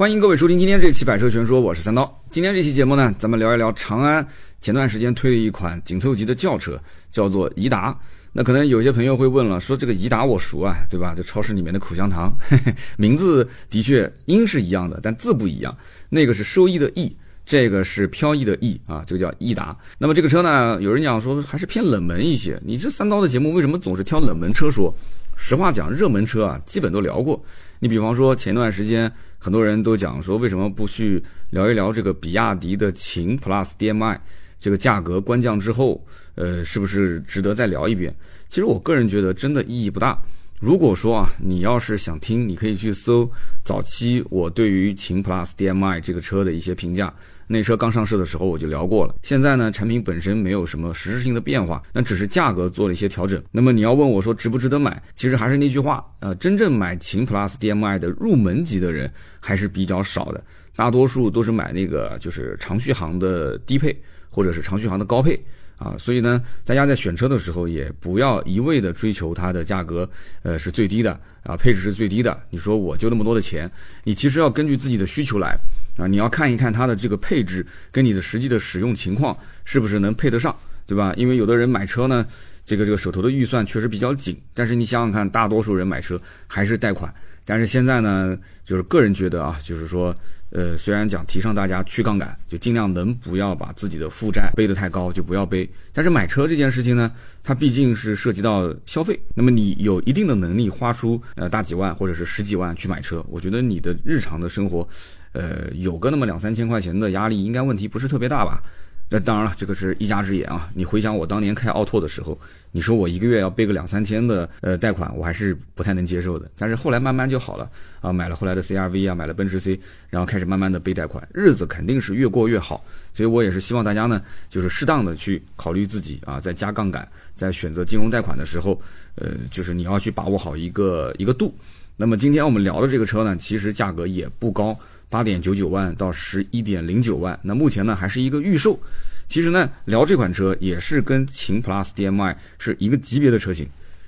欢迎各位收听今天这期《百车全说》，我是三刀。今天这期节目呢，咱们聊一聊长安前段时间推的一款紧凑级的轿车，叫做颐达。那可能有些朋友会问了，说这个颐达我熟啊，对吧？这超市里面的口香糖，嘿 嘿名字的确音是一样的，但字不一样。那个是收益的益，这个是飘逸的逸啊，这个叫颐达。那么这个车呢，有人讲说还是偏冷门一些。你这三刀的节目为什么总是挑冷门车说？实话讲，热门车啊，基本都聊过。你比方说前段时间。很多人都讲说，为什么不去聊一聊这个比亚迪的秦 PLUS DM-i 这个价格官降之后，呃，是不是值得再聊一遍？其实我个人觉得真的意义不大。如果说啊，你要是想听，你可以去搜早期我对于秦 PLUS DM-i 这个车的一些评价。那车刚上市的时候我就聊过了。现在呢，产品本身没有什么实质性的变化，那只是价格做了一些调整。那么你要问我说值不值得买？其实还是那句话，呃，真正买秦 PLUS DM-i 的入门级的人还是比较少的，大多数都是买那个就是长续航的低配或者是长续航的高配。啊，所以呢，大家在选车的时候也不要一味的追求它的价格，呃，是最低的啊，配置是最低的。你说我就那么多的钱，你其实要根据自己的需求来啊，你要看一看它的这个配置跟你的实际的使用情况是不是能配得上，对吧？因为有的人买车呢，这个这个手头的预算确实比较紧，但是你想想看，大多数人买车还是贷款。但是现在呢，就是个人觉得啊，就是说。呃，虽然讲提倡大家去杠杆，就尽量能不要把自己的负债背得太高，就不要背。但是买车这件事情呢，它毕竟是涉及到消费。那么你有一定的能力花出呃大几万或者是十几万去买车，我觉得你的日常的生活，呃，有个那么两三千块钱的压力，应该问题不是特别大吧？那当然了，这个是一家之言啊。你回想我当年开奥拓的时候，你说我一个月要背个两三千的呃贷款，我还是不太能接受的。但是后来慢慢就好了啊，买了后来的 CRV 啊，买了奔驰 C，然后开始慢慢的背贷款，日子肯定是越过越好。所以我也是希望大家呢，就是适当的去考虑自己啊，在加杠杆，在选择金融贷款的时候，呃，就是你要去把握好一个一个度。那么今天我们聊的这个车呢，其实价格也不高。八点九九万到十一点零九万，那目前呢还是一个预售。其实呢，聊这款车也是跟秦 PLUS DM-i 是一个级别的车型。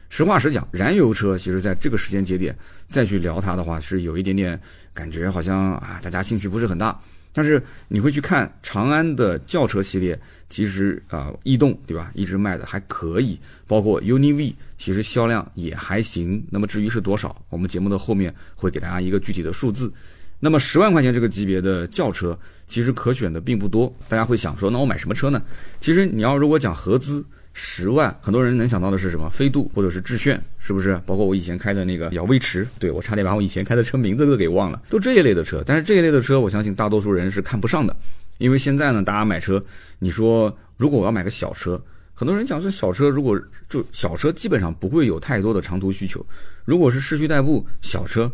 实话实讲，燃油车其实在这个时间节点再去聊它的话，是有一点点感觉好像啊，大家兴趣不是很大。但是你会去看长安的轿车系列，其实啊，逸动对吧，一直卖的还可以，包括 UNI V，其实销量也还行。那么至于是多少，我们节目的后面会给大家一个具体的数字。那么十万块钱这个级别的轿车，其实可选的并不多。大家会想说，那我买什么车呢？其实你要如果讲合资十万，很多人能想到的是什么？飞度或者是致炫，是不是？包括我以前开的那个小威驰，对我差点把我以前开的车名字都给忘了，都这一类的车。但是这一类的车，我相信大多数人是看不上的，因为现在呢，大家买车，你说如果我要买个小车，很多人讲说小车如果就小车基本上不会有太多的长途需求，如果是市区代步小车。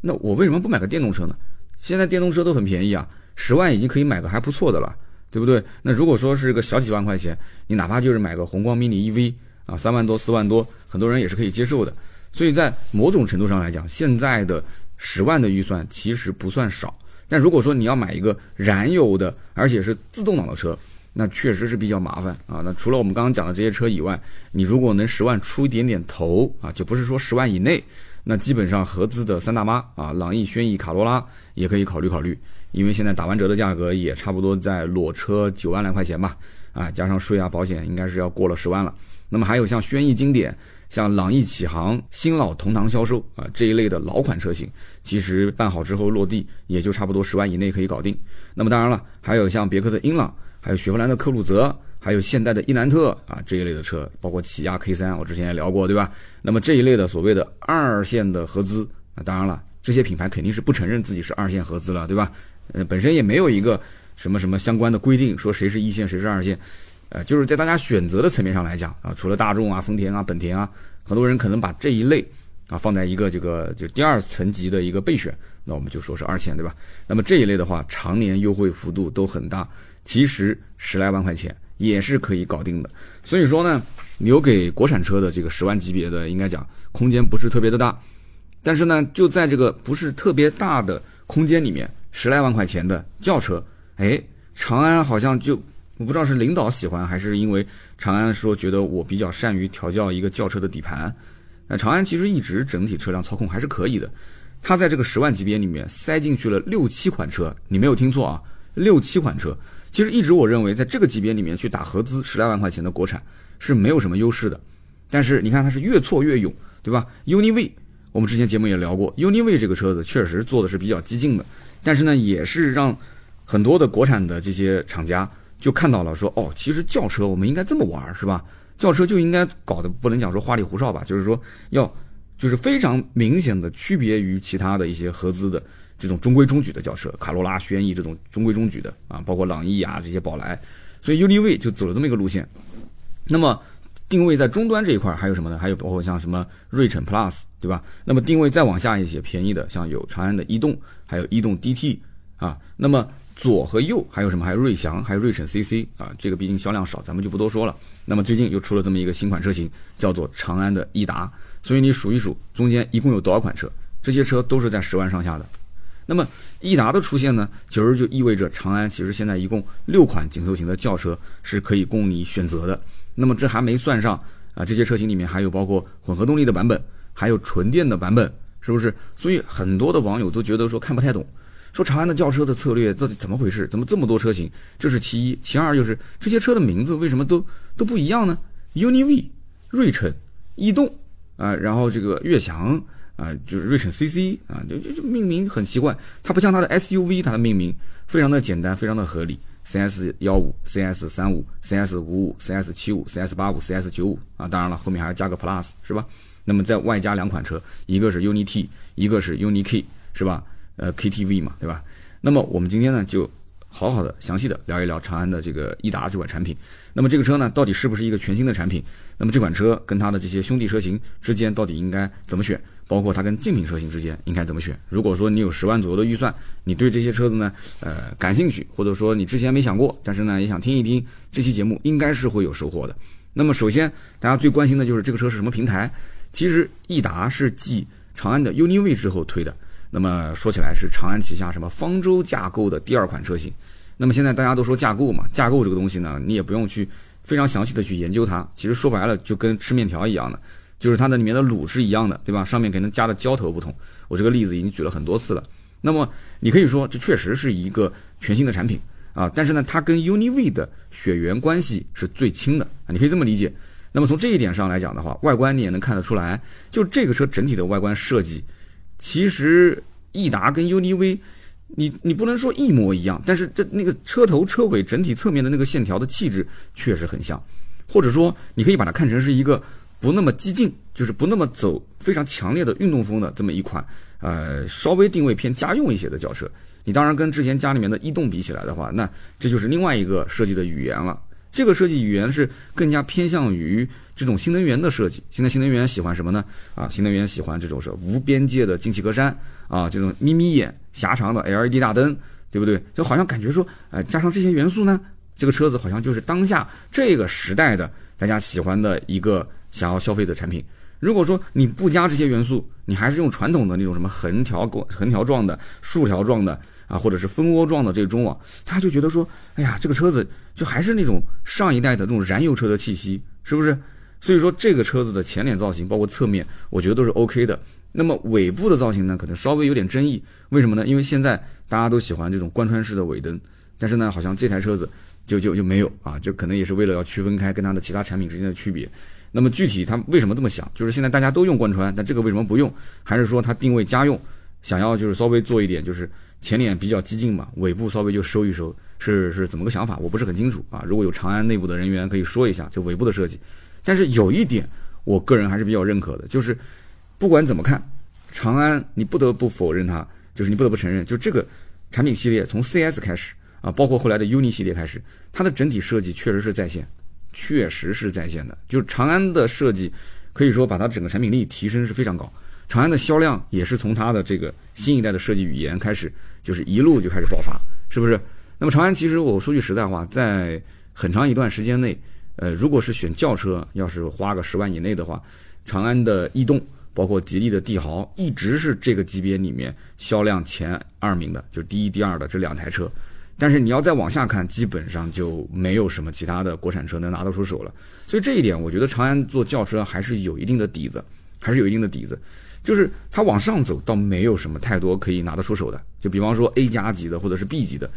那我为什么不买个电动车呢？现在电动车都很便宜啊，十万已经可以买个还不错的了，对不对？那如果说是个小几万块钱，你哪怕就是买个宏光 mini EV 啊，三万多四万多，很多人也是可以接受的。所以在某种程度上来讲，现在的十万的预算其实不算少。但如果说你要买一个燃油的，而且是自动挡的车，那确实是比较麻烦啊。那除了我们刚刚讲的这些车以外，你如果能十万出一点点头啊，就不是说十万以内。那基本上合资的三大妈啊，朗逸、轩逸、卡罗拉也可以考虑考虑，因为现在打完折的价格也差不多在裸车九万来块钱吧，啊，加上税啊保险，应该是要过了十万了。那么还有像轩逸经典、像朗逸启航、新老同堂销售啊这一类的老款车型，其实办好之后落地也就差不多十万以内可以搞定。那么当然了，还有像别克的英朗，还有雪佛兰的科鲁泽。还有现代的伊兰特啊这一类的车，包括起亚 K 三，我之前也聊过，对吧？那么这一类的所谓的二线的合资，那当然了，这些品牌肯定是不承认自己是二线合资了，对吧？呃，本身也没有一个什么什么相关的规定，说谁是一线，谁是二线，呃，就是在大家选择的层面上来讲啊，除了大众啊、丰田啊、本田啊，很多人可能把这一类啊放在一个这个就第二层级的一个备选，那我们就说是二线，对吧？那么这一类的话，常年优惠幅度都很大，其实十来万块钱。也是可以搞定的，所以说呢，留给国产车的这个十万级别的，应该讲空间不是特别的大，但是呢，就在这个不是特别大的空间里面，十来万块钱的轿车，哎，长安好像就我不知道是领导喜欢，还是因为长安说觉得我比较善于调教一个轿车的底盘，那长安其实一直整体车辆操控还是可以的，它在这个十万级别里面塞进去了六七款车，你没有听错啊，六七款车。其实一直我认为，在这个级别里面去打合资十来万块钱的国产是没有什么优势的。但是你看它是越挫越勇，对吧？UNI-V，我们之前节目也聊过，UNI-V 这个车子确实做的是比较激进的，但是呢，也是让很多的国产的这些厂家就看到了，说哦，其实轿车我们应该这么玩，是吧？轿车就应该搞得不能讲说花里胡哨吧，就是说要就是非常明显的区别于其他的一些合资的这种中规中矩的轿车，卡罗拉、轩逸这种中规中矩的啊，包括朗逸啊这些宝来，所以 UNI-V 就走了这么一个路线。那么。定位在终端这一块还有什么呢？还有包括像什么锐骋 Plus，对吧？那么定位再往下一些便宜的，像有长安的逸动，还有逸动 DT 啊。那么左和右还有什么？还有瑞翔，还有瑞骋 CC 啊。这个毕竟销量少，咱们就不多说了。那么最近又出了这么一个新款车型，叫做长安的逸达。所以你数一数，中间一共有多少款车？这些车都是在十万上下的。那么逸达的出现呢，其实就意味着长安其实现在一共六款紧凑型的轿车是可以供你选择的。那么这还没算上啊，这些车型里面还有包括混合动力的版本，还有纯电的版本，是不是？所以很多的网友都觉得说看不太懂，说长安的轿车的策略到底怎么回事？怎么这么多车型？这是其一，其二就是这些车的名字为什么都都不一样呢？UNI-V、锐骋、逸动啊，然后这个悦翔啊，就是瑞骋 CC 啊，就就就命名很奇怪，它不像它的 SUV，它的命名非常的简单，非常的合理。CS 幺五、CS 三五、CS 五五、CS 七五、CS 八五、CS 九五啊，当然了，后面还要加个 Plus 是吧？那么再外加两款车，一个是 UNI-T，一个是 UNI-K 是吧？呃，KTV 嘛，对吧？那么我们今天呢，就好好的详细的聊一聊长安的这个逸达这款产品。那么这个车呢，到底是不是一个全新的产品？那么这款车跟它的这些兄弟车型之间到底应该怎么选？包括它跟竞品车型之间应该怎么选？如果说你有十万左右的预算，你对这些车子呢，呃，感兴趣，或者说你之前没想过，但是呢也想听一听这期节目，应该是会有收获的。那么首先大家最关心的就是这个车是什么平台？其实逸达是继长安的 UNI-V 之后推的。那么说起来是长安旗下什么方舟架构的第二款车型。那么现在大家都说架构嘛，架构这个东西呢，你也不用去非常详细的去研究它，其实说白了就跟吃面条一样的。就是它的里面的卤是一样的，对吧？上面可能加的浇头不同。我这个例子已经举了很多次了。那么你可以说这确实是一个全新的产品啊，但是呢，它跟 UNI-V 的血缘关系是最亲的啊，你可以这么理解。那么从这一点上来讲的话，外观你也能看得出来，就这个车整体的外观设计，其实逸达跟 UNI-V，你你不能说一模一样，但是这那个车头车尾整体侧面的那个线条的气质确实很像，或者说你可以把它看成是一个。不那么激进，就是不那么走非常强烈的运动风的这么一款，呃，稍微定位偏家用一些的轿车。你当然跟之前家里面的逸动比起来的话，那这就是另外一个设计的语言了。这个设计语言是更加偏向于这种新能源的设计。现在新能源喜欢什么呢？啊，新能源喜欢这种是无边界的进气格栅啊，这种眯眯眼狭长的 LED 大灯，对不对？就好像感觉说，呃，加上这些元素呢，这个车子好像就是当下这个时代的大家喜欢的一个。想要消费的产品，如果说你不加这些元素，你还是用传统的那种什么横条横条状的、竖条状的啊，或者是蜂窝状的这个中网，他就觉得说，哎呀，这个车子就还是那种上一代的那种燃油车的气息，是不是？所以说这个车子的前脸造型，包括侧面，我觉得都是 OK 的。那么尾部的造型呢，可能稍微有点争议。为什么呢？因为现在大家都喜欢这种贯穿式的尾灯，但是呢，好像这台车子就就就没有啊，就可能也是为了要区分开跟它的其他产品之间的区别。那么具体它为什么这么想？就是现在大家都用贯穿，但这个为什么不用？还是说它定位家用，想要就是稍微做一点，就是前脸比较激进嘛，尾部稍微就收一收，是是怎么个想法？我不是很清楚啊。如果有长安内部的人员可以说一下，就尾部的设计。但是有一点，我个人还是比较认可的，就是不管怎么看，长安你不得不否认它，就是你不得不承认，就这个产品系列从 CS 开始啊，包括后来的 UNI 系列开始，它的整体设计确实是在线。确实是在线的，就是长安的设计，可以说把它整个产品力提升是非常高。长安的销量也是从它的这个新一代的设计语言开始，就是一路就开始爆发，是不是？那么长安其实我说句实在话，在很长一段时间内，呃，如果是选轿车，要是花个十万以内的话，长安的逸动，包括吉利的帝豪，一直是这个级别里面销量前二名的，就是第一、第二的这两台车。但是你要再往下看，基本上就没有什么其他的国产车能拿得出手了。所以这一点，我觉得长安做轿车还是有一定的底子，还是有一定的底子。就是它往上走倒没有什么太多可以拿得出手的。就比方说 A 加级的或者是 B 级的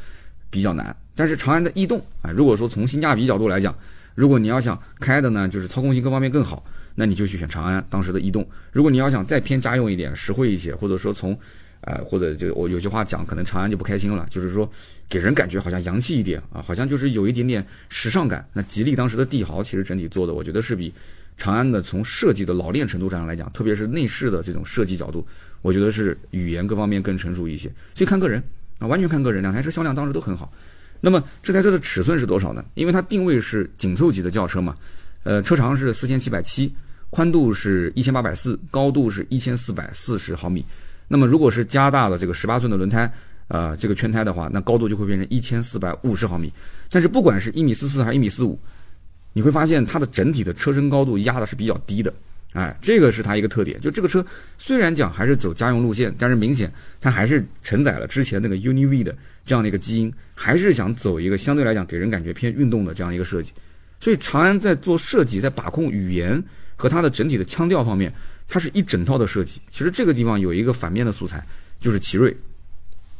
比较难，但是长安的逸动啊，如果说从性价比角度来讲，如果你要想开的呢，就是操控性各方面更好，那你就去选长安当时的逸动。如果你要想再偏家用一点、实惠一些，或者说从呃，或者就我有句话讲，可能长安就不开心了，就是说给人感觉好像洋气一点啊，好像就是有一点点时尚感。那吉利当时的帝豪其实整体做的，我觉得是比长安的从设计的老练程度上来讲，特别是内饰的这种设计角度，我觉得是语言各方面更成熟一些。所以看个人啊，完全看个人。两台车销量当时都很好。那么这台车的尺寸是多少呢？因为它定位是紧凑级的轿车嘛，呃，车长是四千七百七，宽度是一千八百四，高度是一千四百四十毫米。那么如果是加大了这个十八寸的轮胎，呃，这个圈胎的话，那高度就会变成一千四百五十毫米。但是不管是一米四四还是一米四五，你会发现它的整体的车身高度压的是比较低的，哎，这个是它一个特点。就这个车虽然讲还是走家用路线，但是明显它还是承载了之前那个 UNI-V 的这样的一个基因，还是想走一个相对来讲给人感觉偏运动的这样一个设计。所以长安在做设计，在把控语言和它的整体的腔调方面。它是一整套的设计，其实这个地方有一个反面的素材，就是奇瑞。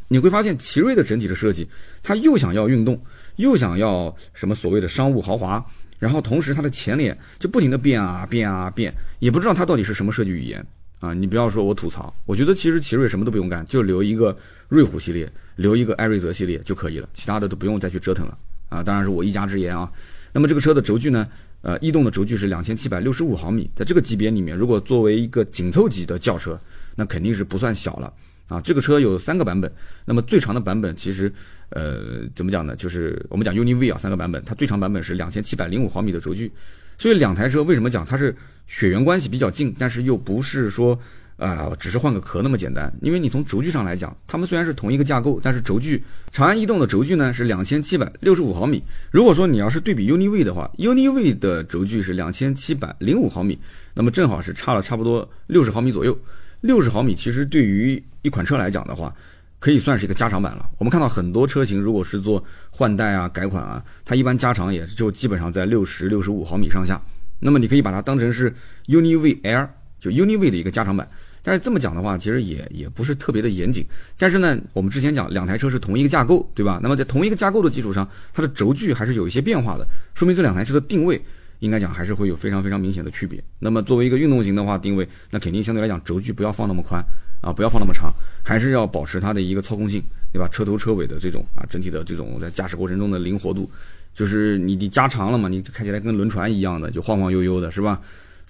你会发现奇瑞的整体的设计，它又想要运动，又想要什么所谓的商务豪华，然后同时它的前脸就不停的变啊变啊变，也不知道它到底是什么设计语言啊！你不要说我吐槽，我觉得其实奇瑞什么都不用干，就留一个瑞虎系列，留一个艾瑞泽系列就可以了，其他的都不用再去折腾了啊！当然是我一家之言啊。那么这个车的轴距呢？呃，逸动的轴距是两千七百六十五毫米，在这个级别里面，如果作为一个紧凑级的轿车，那肯定是不算小了啊。这个车有三个版本，那么最长的版本其实，呃，怎么讲呢？就是我们讲 UNI-V 啊，三个版本，它最长版本是两千七百零五毫米的轴距，所以两台车为什么讲它是血缘关系比较近，但是又不是说。啊，只是换个壳那么简单，因为你从轴距上来讲，它们虽然是同一个架构，但是轴距，长安逸动的轴距呢是两千七百六十五毫米。如果说你要是对比 UNI-V 的话，UNI-V 的轴距是两千七百零五毫米，那么正好是差了差不多六十毫米左右。六十毫米其实对于一款车来讲的话，可以算是一个加长版了。我们看到很多车型，如果是做换代啊、改款啊，它一般加长也就基本上在六十六十五毫米上下。那么你可以把它当成是 UNI-V L，就 UNI-V 的一个加长版。但是这么讲的话，其实也也不是特别的严谨。但是呢，我们之前讲两台车是同一个架构，对吧？那么在同一个架构的基础上，它的轴距还是有一些变化的，说明这两台车的定位应该讲还是会有非常非常明显的区别。那么作为一个运动型的话，定位那肯定相对来讲轴距不要放那么宽啊，不要放那么长，还是要保持它的一个操控性，对吧？车头车尾的这种啊，整体的这种在驾驶过程中的灵活度，就是你你加长了嘛，你开起来跟轮船一样的，就晃晃悠悠的，是吧？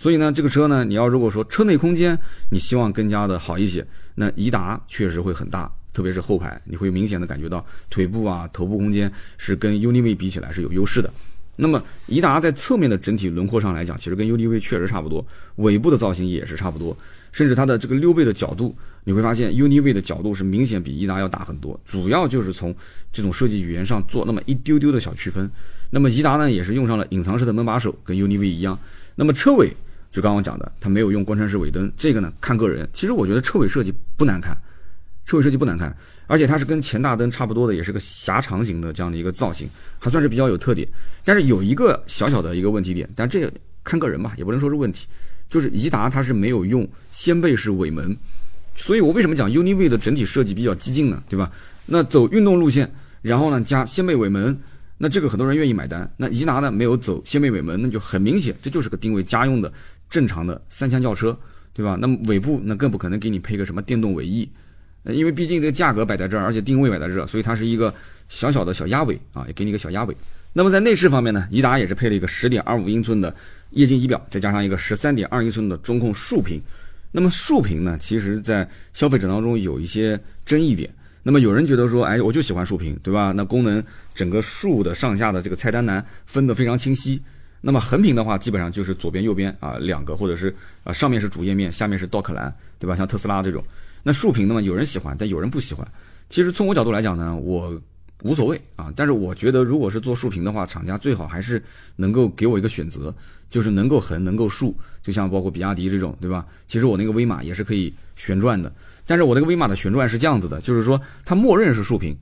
所以呢，这个车呢，你要如果说车内空间你希望更加的好一些，那颐达确实会很大，特别是后排，你会明显的感觉到腿部啊、头部空间是跟 UNI-V 比起来是有优势的。那么颐达在侧面的整体轮廓上来讲，其实跟 UNI-V 确实差不多，尾部的造型也是差不多，甚至它的这个溜背的角度，你会发现 UNI-V 的角度是明显比颐达要大很多，主要就是从这种设计语言上做那么一丢丢的小区分。那么颐达呢，也是用上了隐藏式的门把手，跟 UNI-V 一样。那么车尾。就刚刚讲的，它没有用贯穿式尾灯，这个呢看个人。其实我觉得车尾设计不难看，车尾设计不难看，而且它是跟前大灯差不多的，也是个狭长型的这样的一个造型，还算是比较有特点。但是有一个小小的一个问题点，但这看个人吧，也不能说是问题，就是颐达它是没有用掀背式尾门，所以我为什么讲 UNI-V 的整体设计比较激进呢？对吧？那走运动路线，然后呢加掀背尾门。那这个很多人愿意买单。那颐达呢没有走掀背尾门，那就很明显，这就是个定位家用的正常的三厢轿车，对吧？那么尾部那更不可能给你配个什么电动尾翼，因为毕竟这个价格摆在这儿，而且定位摆在这儿，所以它是一个小小的小鸭尾啊，也给你一个小鸭尾。那么在内饰方面呢，颐达也是配了一个十点二五英寸的液晶仪表，再加上一个十三点二英寸的中控竖屏。那么竖屏呢，其实在消费者当中有一些争议点。那么有人觉得说，哎，我就喜欢竖屏，对吧？那功能整个竖的上下的这个菜单栏分得非常清晰。那么横屏的话，基本上就是左边右边啊两个，或者是啊上面是主页面，下面是 Dock 栏，对吧？像特斯拉这种。那竖屏呢，有人喜欢，但有人不喜欢。其实从我角度来讲呢，我无所谓啊。但是我觉得，如果是做竖屏的话，厂家最好还是能够给我一个选择，就是能够横，能够竖。就像包括比亚迪这种，对吧？其实我那个威马也是可以旋转的。但是我那个威马的旋转是这样子的，就是说它默认是竖屏，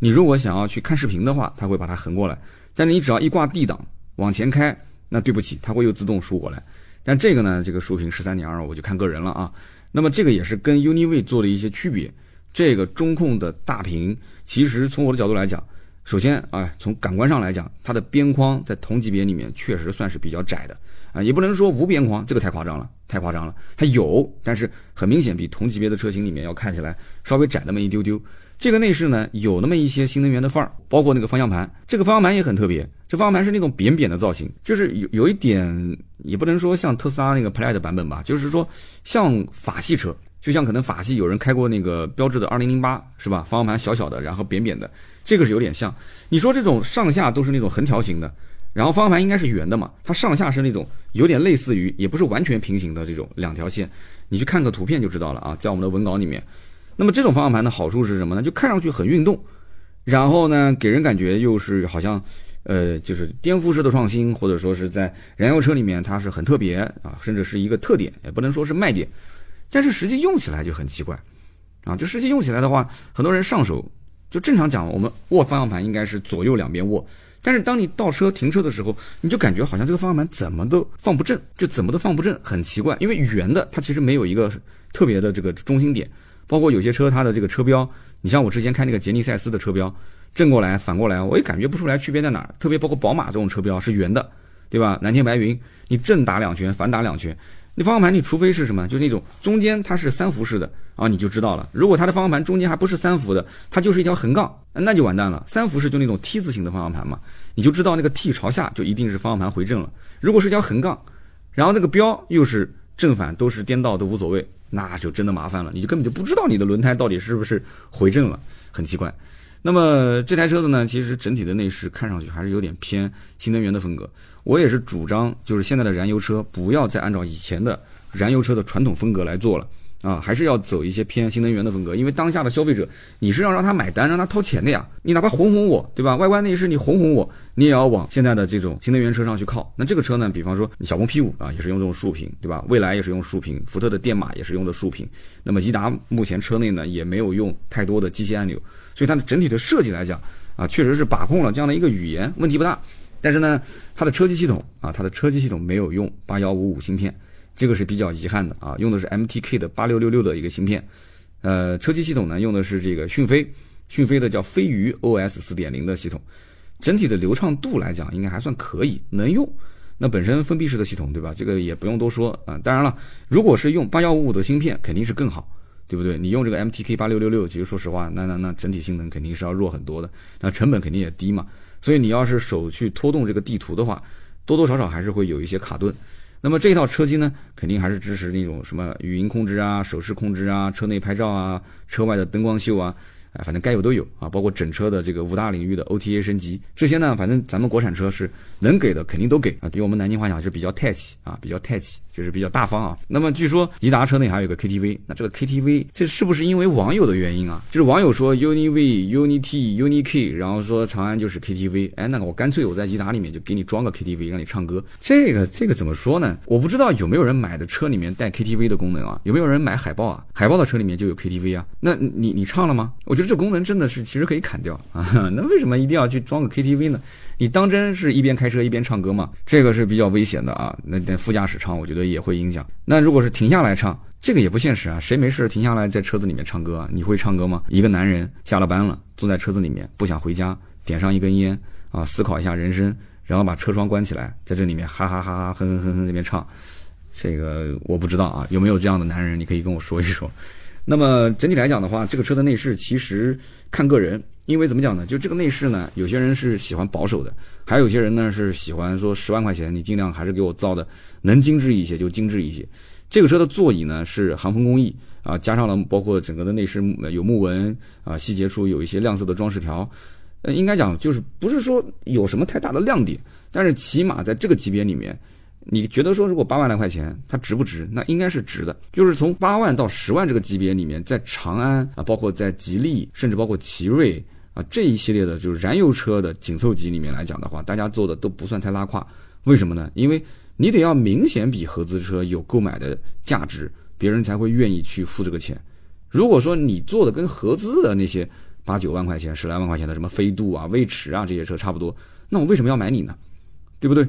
你如果想要去看视频的话，它会把它横过来。但是你只要一挂 D 档往前开，那对不起，它会又自动竖过来。但这个呢，这个竖屏十三点二，我就看个人了啊。那么这个也是跟 UNI-V 做的一些区别。这个中控的大屏，其实从我的角度来讲，首先啊，从感官上来讲，它的边框在同级别里面确实算是比较窄的啊，也不能说无边框，这个太夸张了，太夸张了。它有，但是很明显比同级别的车型里面要看起来稍微窄那么一丢丢。这个内饰呢，有那么一些新能源的范儿，包括那个方向盘，这个方向盘也很特别，这方向盘是那种扁扁的造型，就是有有一点，也不能说像特斯拉那个 Plaid 版本吧，就是说像法系车。就像可能法系有人开过那个标志的二零零八是吧？方向盘小小的，然后扁扁的，这个是有点像。你说这种上下都是那种横条形的，然后方向盘应该是圆的嘛？它上下是那种有点类似于，也不是完全平行的这种两条线。你去看个图片就知道了啊，在我们的文稿里面。那么这种方向盘的好处是什么呢？就看上去很运动，然后呢给人感觉又是好像呃就是颠覆式的创新，或者说是在燃油车里面它是很特别啊，甚至是一个特点，也不能说是卖点。但是实际用起来就很奇怪，啊，就实际用起来的话，很多人上手就正常讲，我们握方向盘应该是左右两边握，但是当你倒车停车的时候，你就感觉好像这个方向盘怎么都放不正，就怎么都放不正，很奇怪。因为圆的它其实没有一个特别的这个中心点，包括有些车它的这个车标，你像我之前开那个杰尼赛斯的车标，正过来反过来，我也感觉不出来区别在哪儿。特别包括宝马这种车标是圆的，对吧？蓝天白云，你正打两圈，反打两圈。你方向盘，你除非是什么，就是那种中间它是三幅式的啊，你就知道了。如果它的方向盘中间还不是三幅的，它就是一条横杠，那就完蛋了。三幅式就那种 T 字形的方向盘嘛，你就知道那个 T 朝下就一定是方向盘回正了。如果是一条横杠，然后那个标又是正反都是颠倒都无所谓，那就真的麻烦了，你就根本就不知道你的轮胎到底是不是回正了，很奇怪。那么这台车子呢，其实整体的内饰看上去还是有点偏新能源的风格。我也是主张，就是现在的燃油车不要再按照以前的燃油车的传统风格来做了啊，还是要走一些偏新能源的风格。因为当下的消费者，你是要让他买单，让他掏钱的呀。你哪怕哄哄我，对吧？外观内饰你哄哄我，你也要往现在的这种新能源车上去靠。那这个车呢，比方说小鹏 P5 啊，也是用这种竖屏，对吧？蔚来也是用竖屏，福特的电马也是用的竖屏。那么颐达目前车内呢，也没有用太多的机械按钮。所以它的整体的设计来讲，啊，确实是把控了这样的一个语言，问题不大。但是呢，它的车机系统啊，它的车机系统没有用八幺五五芯片，这个是比较遗憾的啊，用的是 MTK 的八六六六的一个芯片。呃，车机系统呢，用的是这个讯飞，讯飞的叫飞鱼 OS 四点零的系统，整体的流畅度来讲，应该还算可以，能用。那本身封闭式的系统，对吧？这个也不用多说啊。当然了，如果是用八幺五五的芯片，肯定是更好。对不对？你用这个 MTK 八六六六，其实说实话，那那那整体性能肯定是要弱很多的，那成本肯定也低嘛。所以你要是手去拖动这个地图的话，多多少少还是会有一些卡顿。那么这一套车机呢，肯定还是支持那种什么语音控制啊、手势控制啊、车内拍照啊、车外的灯光秀啊。哎，反正该有都有啊，包括整车的这个五大领域的 OTA 升级，这些呢，反正咱们国产车是能给的，肯定都给啊。比我们南京话讲是比较太气啊，比较太气，就是比较大方啊。那么据说颐达车内还有个 KTV，那这个 KTV 这是不是因为网友的原因啊？就是网友说 UNI-V、UNI-T、UNI-K，然后说长安就是 KTV，哎，那个我干脆我在颐达里面就给你装个 KTV，让你唱歌。这个这个怎么说呢？我不知道有没有人买的车里面带 KTV 的功能啊？有没有人买海豹啊？海豹的车里面就有 KTV 啊？那你你唱了吗？我。觉得这功能真的是其实可以砍掉啊！那为什么一定要去装个 KTV 呢？你当真是一边开车一边唱歌吗？这个是比较危险的啊！那在副驾驶唱，我觉得也会影响。那如果是停下来唱，这个也不现实啊！谁没事停下来在车子里面唱歌啊？你会唱歌吗？一个男人下了班了，坐在车子里面不想回家，点上一根烟啊，思考一下人生，然后把车窗关起来，在这里面哈哈哈哈哼哼哼哼那边唱，这个我不知道啊，有没有这样的男人？你可以跟我说一说。那么整体来讲的话，这个车的内饰其实看个人，因为怎么讲呢？就这个内饰呢，有些人是喜欢保守的，还有些人呢是喜欢说十万块钱你尽量还是给我造的能精致一些就精致一些。这个车的座椅呢是航风工艺啊，加上了包括整个的内饰有木纹啊，细节处有一些亮色的装饰条，呃，应该讲就是不是说有什么太大的亮点，但是起码在这个级别里面。你觉得说，如果八万来块钱，它值不值？那应该是值的。就是从八万到十万这个级别里面，在长安啊，包括在吉利，甚至包括奇瑞啊这一系列的，就是燃油车的紧凑级里面来讲的话，大家做的都不算太拉胯。为什么呢？因为你得要明显比合资车有购买的价值，别人才会愿意去付这个钱。如果说你做的跟合资的那些八九万块钱、十来万块钱的什么飞度啊、威驰啊这些车差不多，那我为什么要买你呢？对不对？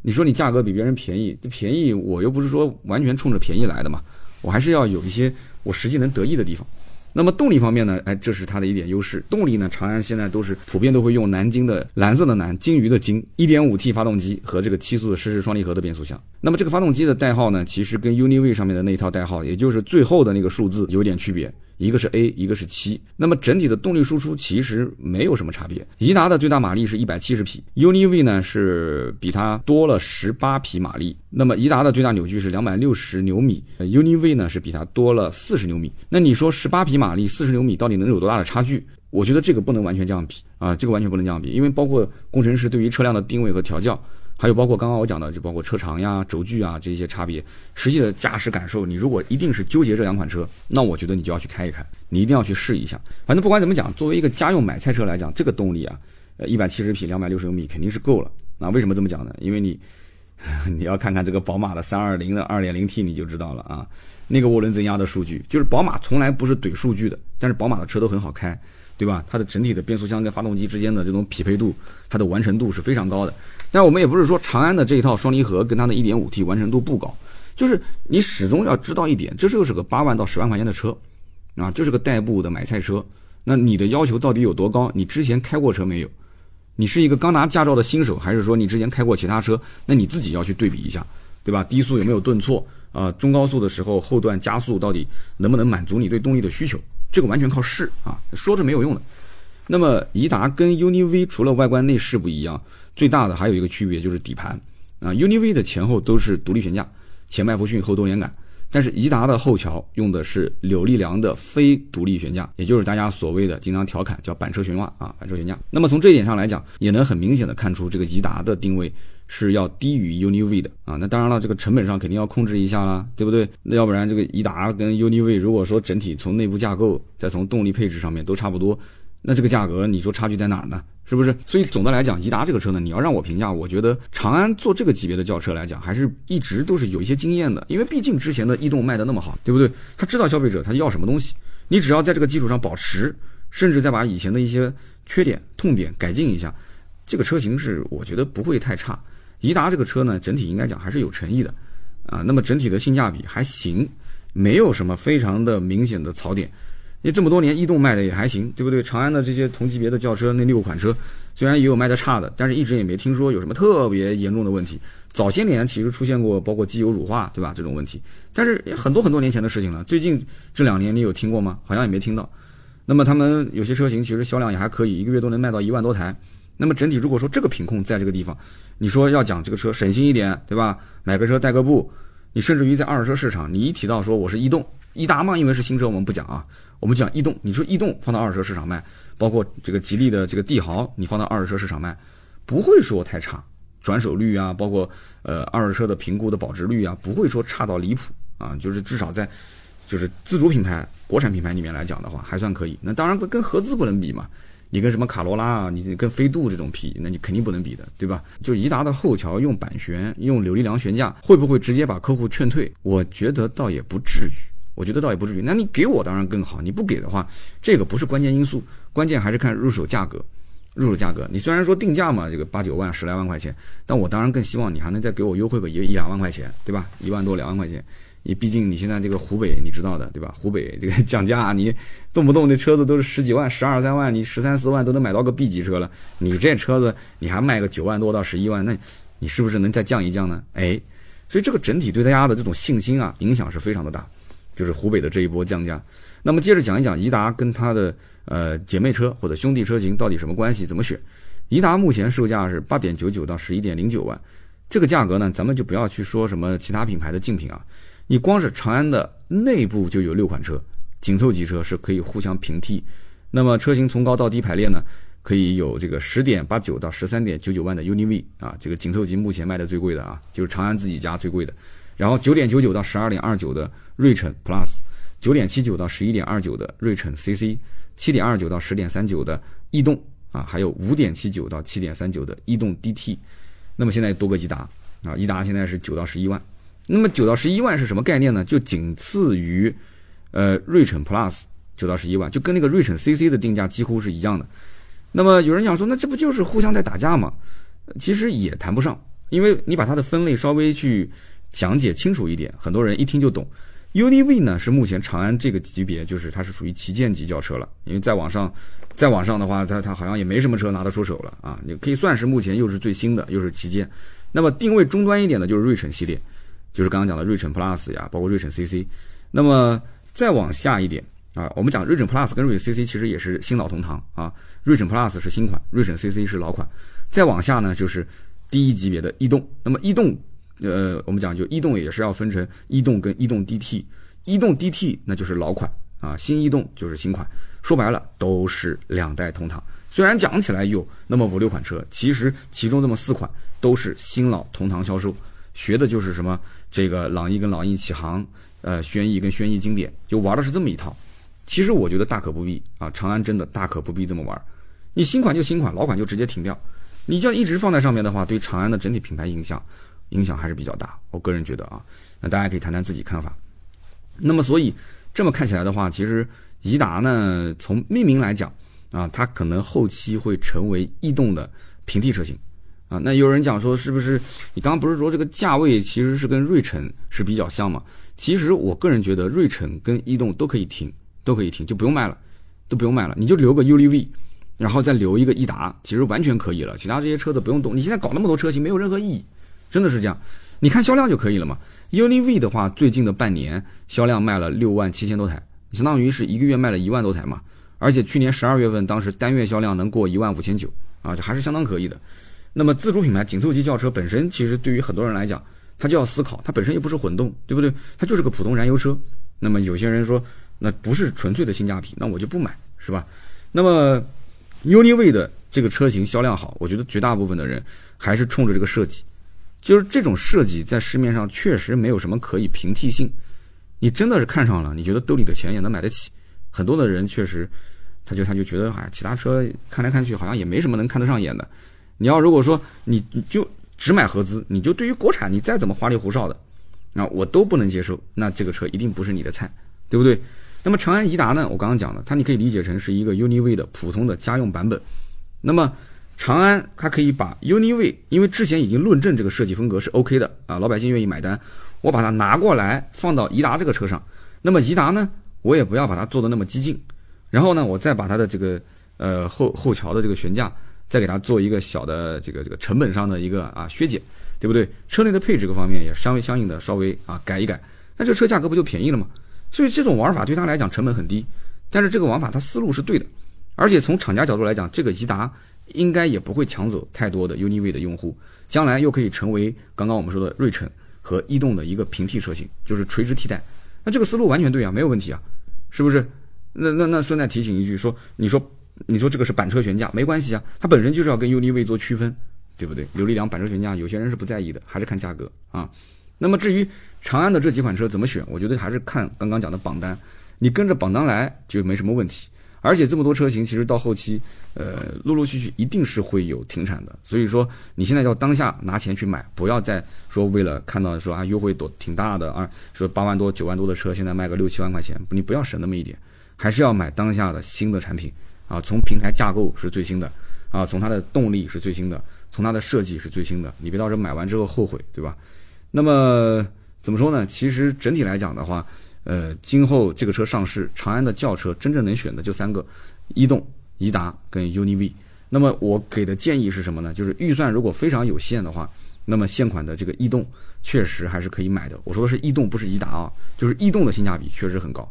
你说你价格比别人便宜，这便宜我又不是说完全冲着便宜来的嘛，我还是要有一些我实际能得益的地方。那么动力方面呢？哎，这是它的一点优势。动力呢，长安现在都是普遍都会用南京的蓝色的蓝，鲸鱼的金，1.5T 发动机和这个七速的湿式双离合的变速箱。那么这个发动机的代号呢，其实跟 UNI-V 上面的那一套代号，也就是最后的那个数字有点区别。一个是 A，一个是七，那么整体的动力输出其实没有什么差别。颐达的最大马力是一百七十匹，UNI-V 呢是比它多了十八匹马力。那么颐达的最大扭矩是两百六十牛米，UNI-V 呢是比它多了四十牛米。那你说十八匹马力，四十牛米到底能有多大的差距？我觉得这个不能完全这样比啊，这个完全不能这样比，因为包括工程师对于车辆的定位和调教。还有包括刚刚我讲的，就包括车长呀、轴距啊这些差别，实际的驾驶感受，你如果一定是纠结这两款车，那我觉得你就要去开一开，你一定要去试一下。反正不管怎么讲，作为一个家用买菜车来讲，这个动力啊，呃，一百七十匹、两百六十牛米肯定是够了。那为什么这么讲呢？因为你 你要看看这个宝马的三二零的二点零 T，你就知道了啊。那个涡轮增压的数据，就是宝马从来不是怼数据的，但是宝马的车都很好开。对吧？它的整体的变速箱跟发动机之间的这种匹配度，它的完成度是非常高的。但我们也不是说长安的这一套双离合跟它的 1.5T 完成度不高，就是你始终要知道一点，这就是个八万到十万块钱的车，啊，这是个代步的买菜车。那你的要求到底有多高？你之前开过车没有？你是一个刚拿驾照的新手，还是说你之前开过其他车？那你自己要去对比一下，对吧？低速有没有顿挫？啊，中高速的时候后段加速到底能不能满足你对动力的需求？这个完全靠试啊，说着没有用的。那么，颐达跟 UNI-V 除了外观内饰不一样，最大的还有一个区别就是底盘啊。UNI-V 的前后都是独立悬架，前麦弗逊后多连杆，但是颐达的后桥用的是柳力良的非独立悬架，也就是大家所谓的经常调侃叫板车悬挂啊，板车悬架。那么从这一点上来讲，也能很明显的看出这个颐达的定位。是要低于 UNI-V 的啊，那当然了，这个成本上肯定要控制一下啦，对不对？那要不然这个颐达跟 UNI-V 如果说整体从内部架构再从动力配置上面都差不多，那这个价格你说差距在哪儿呢？是不是？所以总的来讲，颐达这个车呢，你要让我评价，我觉得长安做这个级别的轿车来讲，还是一直都是有一些经验的，因为毕竟之前的逸动卖的那么好，对不对？他知道消费者他要什么东西，你只要在这个基础上保持，甚至再把以前的一些缺点痛点改进一下，这个车型是我觉得不会太差。颐达这个车呢，整体应该讲还是有诚意的，啊，那么整体的性价比还行，没有什么非常的明显的槽点。因为这么多年逸动卖的也还行，对不对？长安的这些同级别的轿车那六款车，虽然也有卖的差的，但是一直也没听说有什么特别严重的问题。早些年其实出现过包括机油乳化，对吧？这种问题，但是很多很多年前的事情了。最近这两年你有听过吗？好像也没听到。那么他们有些车型其实销量也还可以，一个月都能卖到一万多台。那么整体如果说这个品控在这个地方，你说要讲这个车省心一点，对吧？买个车带个步，你甚至于在二手车市场，你一提到说我是逸动、逸达嘛，因为是新车，我们不讲啊，我们讲逸动。你说逸动放到二手车市场卖，包括这个吉利的这个帝豪，你放到二手车市场卖，不会说太差，转手率啊，包括呃二手车的评估的保值率啊，不会说差到离谱啊，就是至少在就是自主品牌、国产品牌里面来讲的话，还算可以。那当然跟合资不能比嘛。你跟什么卡罗拉啊？你跟飞度这种皮，那你肯定不能比的，对吧？就颐达的后桥用板悬，用柳力梁悬架，会不会直接把客户劝退？我觉得倒也不至于，我觉得倒也不至于。那你给我当然更好，你不给的话，这个不是关键因素，关键还是看入手价格。入手价格，你虽然说定价嘛，这个八九万、十来万块钱，但我当然更希望你还能再给我优惠个一一两万块钱，对吧？一万多、两万块钱。你毕竟你现在这个湖北你知道的对吧？湖北这个降价，你动不动那车子都是十几万、十二三万，你十三四万都能买到个 B 级车了。你这车子你还卖个九万多到十一万，那你是不是能再降一降呢？哎，所以这个整体对大家的这种信心啊，影响是非常的大。就是湖北的这一波降价。那么接着讲一讲颐达跟它的呃姐妹车或者兄弟车型到底什么关系？怎么选？颐达目前售价是八点九九到十一点零九万，这个价格呢，咱们就不要去说什么其他品牌的竞品啊。你光是长安的内部就有六款车，紧凑级车是可以互相平替。那么车型从高到低排列呢，可以有这个十点八九到十三点九九万的 UNI-V 啊，这个紧凑级目前卖的最贵的啊，就是长安自己家最贵的。然后九点九九到十二点二九的锐骋 Plus，九点七九到十一点二九的锐骋 CC，七点二九到十点三九的逸动啊，还有五点七九到七点三九的逸动 DT。那么现在多个颐达啊，颐达现在是九到十一万。那么九到十一万是什么概念呢？就仅次于，呃，锐骋 Plus 九到十一万，就跟那个锐骋 CC 的定价几乎是一样的。那么有人讲说，那这不就是互相在打架吗？其实也谈不上，因为你把它的分类稍微去讲解清楚一点，很多人一听就懂。UNI-V 呢是目前长安这个级别，就是它是属于旗舰级轿车了，因为再往上，再往上的话，它它好像也没什么车拿得出手了啊，你可以算是目前又是最新的，又是旗舰。那么定位中端一点的就是睿骋系列，就是刚刚讲的睿骋 Plus 呀，包括睿骋 CC。那么再往下一点啊，我们讲睿骋 Plus 跟睿骋 CC 其实也是新老同堂啊，睿骋 Plus 是新款，睿骋 CC 是老款。再往下呢，就是低一级别的逸动。那么逸动，呃，我们讲就逸动也是要分成逸动跟逸动 DT，逸动 DT 那就是老款啊，新逸动就是新款。说白了都是两代同堂。虽然讲起来有那么五六款车，其实其中这么四款都是新老同堂销售，学的就是什么这个朗逸跟朗逸启航，呃，轩逸跟轩逸经典，就玩的是这么一套。其实我觉得大可不必啊，长安真的大可不必这么玩。你新款就新款，老款就直接停掉。你这样一直放在上面的话，对长安的整体品牌影响影响还是比较大。我个人觉得啊，那大家可以谈谈自己看法。那么所以这么看起来的话，其实颐达呢，从命名来讲。啊，它可能后期会成为逸动的平替车型，啊，那有人讲说是不是？你刚刚不是说这个价位其实是跟瑞骋是比较像吗？其实我个人觉得瑞骋跟逸动都可以停，都可以停，就不用卖了，都不用卖了，你就留个 ULV，然后再留一个逸达，其实完全可以了。其他这些车子不用动，你现在搞那么多车型没有任何意义，真的是这样。你看销量就可以了嘛。UNI-V 的话，最近的半年销量卖了六万七千多台，相当于是一个月卖了一万多台嘛。而且去年十二月份，当时单月销量能过一万五千九啊，就还是相当可以的。那么自主品牌紧凑级轿车本身，其实对于很多人来讲，它就要思考，它本身又不是混动，对不对？它就是个普通燃油车。那么有些人说，那不是纯粹的性价比，那我就不买，是吧？那么 UNI-V 的这个车型销量好，我觉得绝大部分的人还是冲着这个设计，就是这种设计在市面上确实没有什么可以平替性。你真的是看上了，你觉得兜里的钱也能买得起，很多的人确实。他就他就觉得，哎，其他车看来看去好像也没什么能看得上眼的。你要如果说你就只买合资，你就对于国产你再怎么花里胡哨的，那，我都不能接受。那这个车一定不是你的菜，对不对？那么长安颐达呢？我刚刚讲了，它你可以理解成是一个 UNI-V 的普通的家用版本。那么长安它可以把 UNI-V，因为之前已经论证这个设计风格是 OK 的啊，老百姓愿意买单，我把它拿过来放到颐达这个车上。那么颐达呢，我也不要把它做的那么激进。然后呢，我再把它的这个呃后后桥的这个悬架，再给它做一个小的这个这个成本上的一个啊削减，对不对？车内的配置各方面也稍微相应的稍微啊改一改，那这车价格不就便宜了吗？所以这种玩法对他来讲成本很低，但是这个玩法它思路是对的，而且从厂家角度来讲，这个颐达应该也不会抢走太多的 UNI-V 的用户，将来又可以成为刚刚我们说的锐骋和逸动的一个平替车型，就是垂直替代，那这个思路完全对啊，没有问题啊，是不是？那那那顺带提醒一句，说你说你说这个是板车悬架，没关系啊，它本身就是要跟 UNI-V 做区分，对不对？刘力梁板车悬架，有些人是不在意的，还是看价格啊。那么至于长安的这几款车怎么选，我觉得还是看刚刚讲的榜单，你跟着榜单来就没什么问题。而且这么多车型，其实到后期，呃，陆陆续续一定是会有停产的。所以说你现在要当下拿钱去买，不要再说为了看到说啊优惠多挺大的啊，说八万多九万多的车现在卖个六七万块钱，你不要省那么一点。还是要买当下的新的产品啊，从平台架构是最新的啊，从它的动力是最新的，从它的设计是最新的，你别到时候买完之后后悔，对吧？那么怎么说呢？其实整体来讲的话，呃，今后这个车上市，长安的轿车真正能选的就三个：逸动、颐达跟 UNI-V。那么我给的建议是什么呢？就是预算如果非常有限的话，那么现款的这个逸动确实还是可以买的。我说的是逸动，不是颐达啊，就是逸动的性价比确实很高。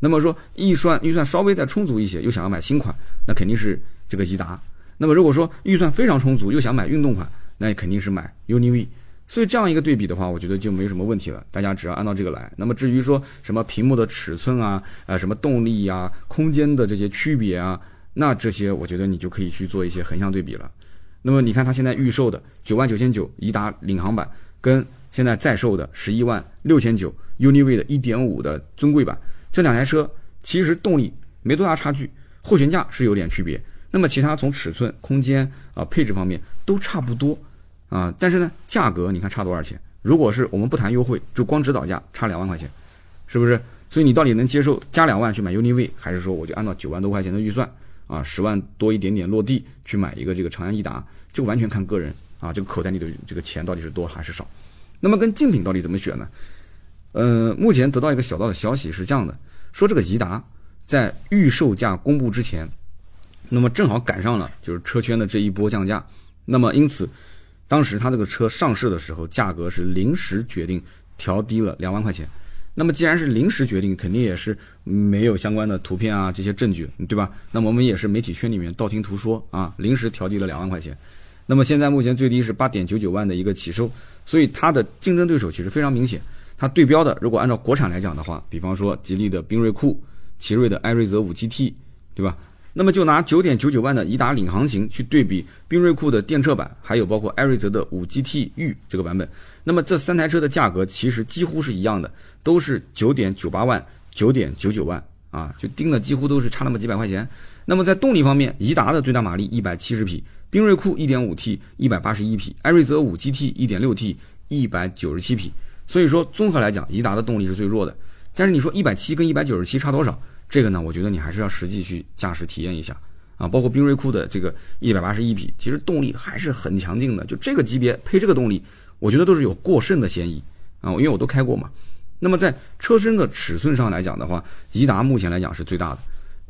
那么说预算预算稍微再充足一些，又想要买新款，那肯定是这个颐达。那么如果说预算非常充足，又想买运动款，那肯定是买 UNI-V。所以这样一个对比的话，我觉得就没什么问题了。大家只要按照这个来。那么至于说什么屏幕的尺寸啊，啊什么动力呀、空间的这些区别啊，那这些我觉得你就可以去做一些横向对比了。那么你看它现在预售的九万九千九颐达领航版，跟现在在售的十一万六千九 UNI-V 的1.5的尊贵版。这两台车其实动力没多大差距，后悬架是有点区别。那么其他从尺寸、空间啊、配置方面都差不多啊。但是呢，价格你看差多少钱？如果是我们不谈优惠，就光指导价差两万块钱，是不是？所以你到底能接受加两万去买 UNI-V，还是说我就按照九万多块钱的预算啊，十万多一点点落地去买一个这个长安逸达？这个完全看个人啊，这个口袋里的这个钱到底是多还是少。那么跟竞品到底怎么选呢？呃，目前得到一个小道的消息是这样的，说这个颐达在预售价公布之前，那么正好赶上了就是车圈的这一波降价，那么因此，当时它这个车上市的时候，价格是临时决定调低了两万块钱。那么既然是临时决定，肯定也是没有相关的图片啊这些证据，对吧？那么我们也是媒体圈里面道听途说啊，临时调低了两万块钱。那么现在目前最低是八点九九万的一个起售，所以它的竞争对手其实非常明显。它对标的，如果按照国产来讲的话，比方说吉利的缤瑞酷、奇瑞的艾瑞泽五 GT，对吧？那么就拿九点九九万的颐达领航型去对比缤瑞酷的电车版，还有包括艾瑞泽的五 GT 御这个版本，那么这三台车的价格其实几乎是一样的，都是九点九八万、九点九九万啊，就定的几乎都是差那么几百块钱。那么在动力方面，颐达的最大马力一百七十匹，缤瑞酷一点五 T 一百八十一匹，艾瑞泽五 GT 一点六 T 一百九十七匹。所以说综合来讲，颐达的动力是最弱的。但是你说一百七跟一百九十七差多少？这个呢，我觉得你还是要实际去驾驶体验一下啊。包括缤瑞酷的这个一百八十一匹，其实动力还是很强劲的。就这个级别配这个动力，我觉得都是有过剩的嫌疑啊。因为我都开过嘛。那么在车身的尺寸上来讲的话，颐达目前来讲是最大的，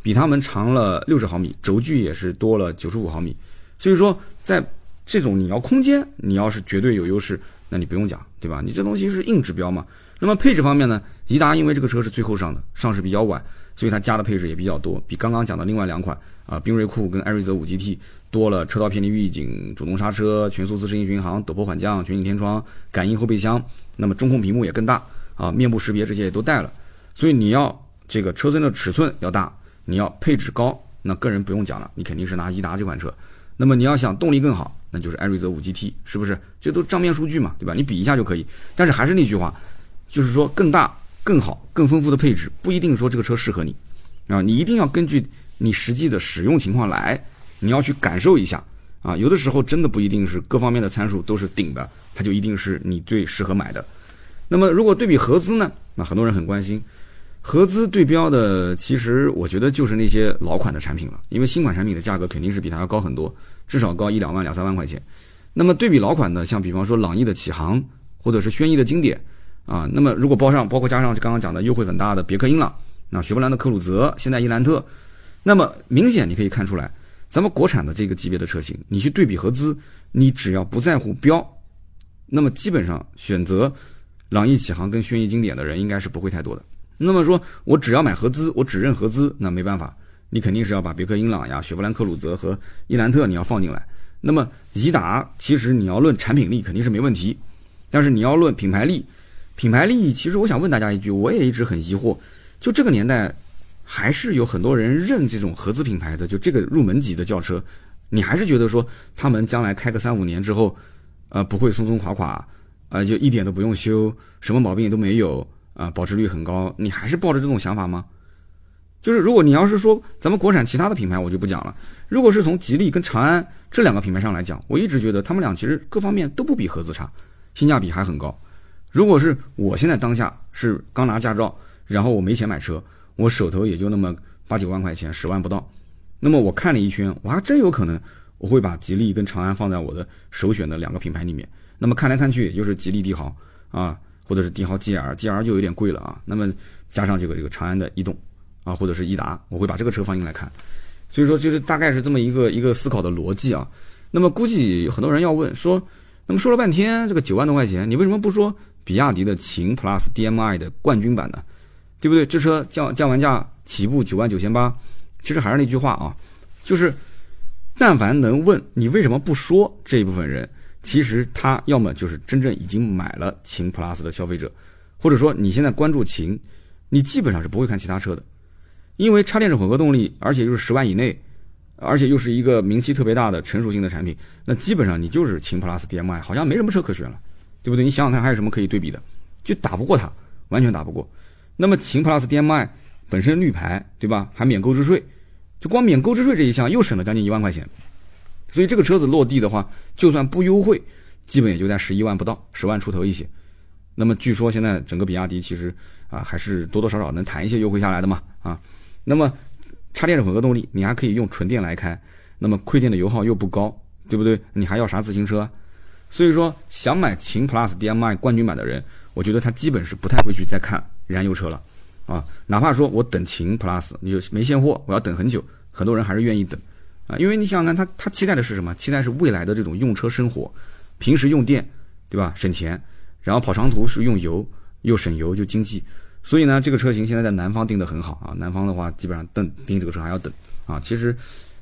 比他们长了六十毫米，轴距也是多了九十五毫米。所以说，在这种你要空间，你要是绝对有优势，那你不用讲，对吧？你这东西是硬指标嘛。那么配置方面呢，颐达因为这个车是最后上的，上市比较晚。所以它加的配置也比较多，比刚刚讲的另外两款啊，缤瑞酷跟艾瑞泽五 GT 多了车道偏离预警、主动刹车、全速自适应巡航、陡坡缓降、全景天窗、感应后备箱，那么中控屏幕也更大啊，面部识别这些也都带了。所以你要这个车身的尺寸要大，你要配置高，那个人不用讲了，你肯定是拿颐达这款车。那么你要想动力更好，那就是艾瑞泽五 GT，是不是？这都账面数据嘛，对吧？你比一下就可以。但是还是那句话，就是说更大。更好、更丰富的配置不一定说这个车适合你，啊，你一定要根据你实际的使用情况来，你要去感受一下，啊，有的时候真的不一定是各方面的参数都是顶的，它就一定是你最适合买的。那么如果对比合资呢？那很多人很关心，合资对标的，其实我觉得就是那些老款的产品了，因为新款产品的价格肯定是比它要高很多，至少高一两万、两三万块钱。那么对比老款的，像比方说朗逸的启航，或者是轩逸的经典。啊，那么如果包上，包括加上刚刚讲的优惠很大的别克英朗，那雪佛兰的科鲁泽，现在伊兰特，那么明显你可以看出来，咱们国产的这个级别的车型，你去对比合资，你只要不在乎标，那么基本上选择朗逸启航跟轩逸经典的人应该是不会太多的。那么说我只要买合资，我只认合资，那没办法，你肯定是要把别克英朗呀、雪佛兰科鲁泽和伊兰特你要放进来。那么颐达其实你要论产品力肯定是没问题，但是你要论品牌力。品牌利益，其实我想问大家一句，我也一直很疑惑，就这个年代，还是有很多人认这种合资品牌的，就这个入门级的轿车，你还是觉得说他们将来开个三五年之后，呃，不会松松垮垮，啊，就一点都不用修，什么毛病都没有，啊，保值率很高，你还是抱着这种想法吗？就是如果你要是说咱们国产其他的品牌，我就不讲了。如果是从吉利跟长安这两个品牌上来讲，我一直觉得他们俩其实各方面都不比合资差，性价比还很高。如果是我现在当下是刚拿驾照，然后我没钱买车，我手头也就那么八九万块钱，十万不到，那么我看了一圈，我还真有可能我会把吉利跟长安放在我的首选的两个品牌里面。那么看来看去，也就是吉利帝豪啊，或者是帝豪 GL，GL 就有点贵了啊。那么加上这个这个长安的逸动啊，或者是逸达，我会把这个车放进来看。所以说，就是大概是这么一个一个思考的逻辑啊。那么估计很多人要问说，那么说了半天这个九万多块钱，你为什么不说？比亚迪的秦 PLUS DM-i 的冠军版的，对不对？这车降降完价起步九万九千八，其实还是那句话啊，就是但凡能问你为什么不说这一部分人，其实他要么就是真正已经买了秦 PLUS 的消费者，或者说你现在关注秦，你基本上是不会看其他车的，因为插电式混合动力，而且又是十万以内，而且又是一个名气特别大的成熟性的产品，那基本上你就是秦 PLUS DM-i，好像没什么车可选了。对不对？你想想看，还有什么可以对比的？就打不过它，完全打不过。那么秦 PLUS DM-i 本身绿牌，对吧？还免购置税，就光免购置税这一项又省了将近一万块钱。所以这个车子落地的话，就算不优惠，基本也就在十一万不到，十万出头一些。那么据说现在整个比亚迪其实啊，还是多多少少能谈一些优惠下来的嘛啊。那么插电式混合动力，你还可以用纯电来开，那么亏电的油耗又不高，对不对？你还要啥自行车？所以说，想买秦 PLUS DM-i 冠军版的人，我觉得他基本是不太会去再看燃油车了啊。哪怕说我等秦 Plus，你就没现货，我要等很久，很多人还是愿意等啊，因为你想想看，他他期待的是什么？期待是未来的这种用车生活，平时用电，对吧？省钱，然后跑长途是用油，又省油又经济。所以呢，这个车型现在在南方定的很好啊。南方的话，基本上等订这个车还要等啊。其实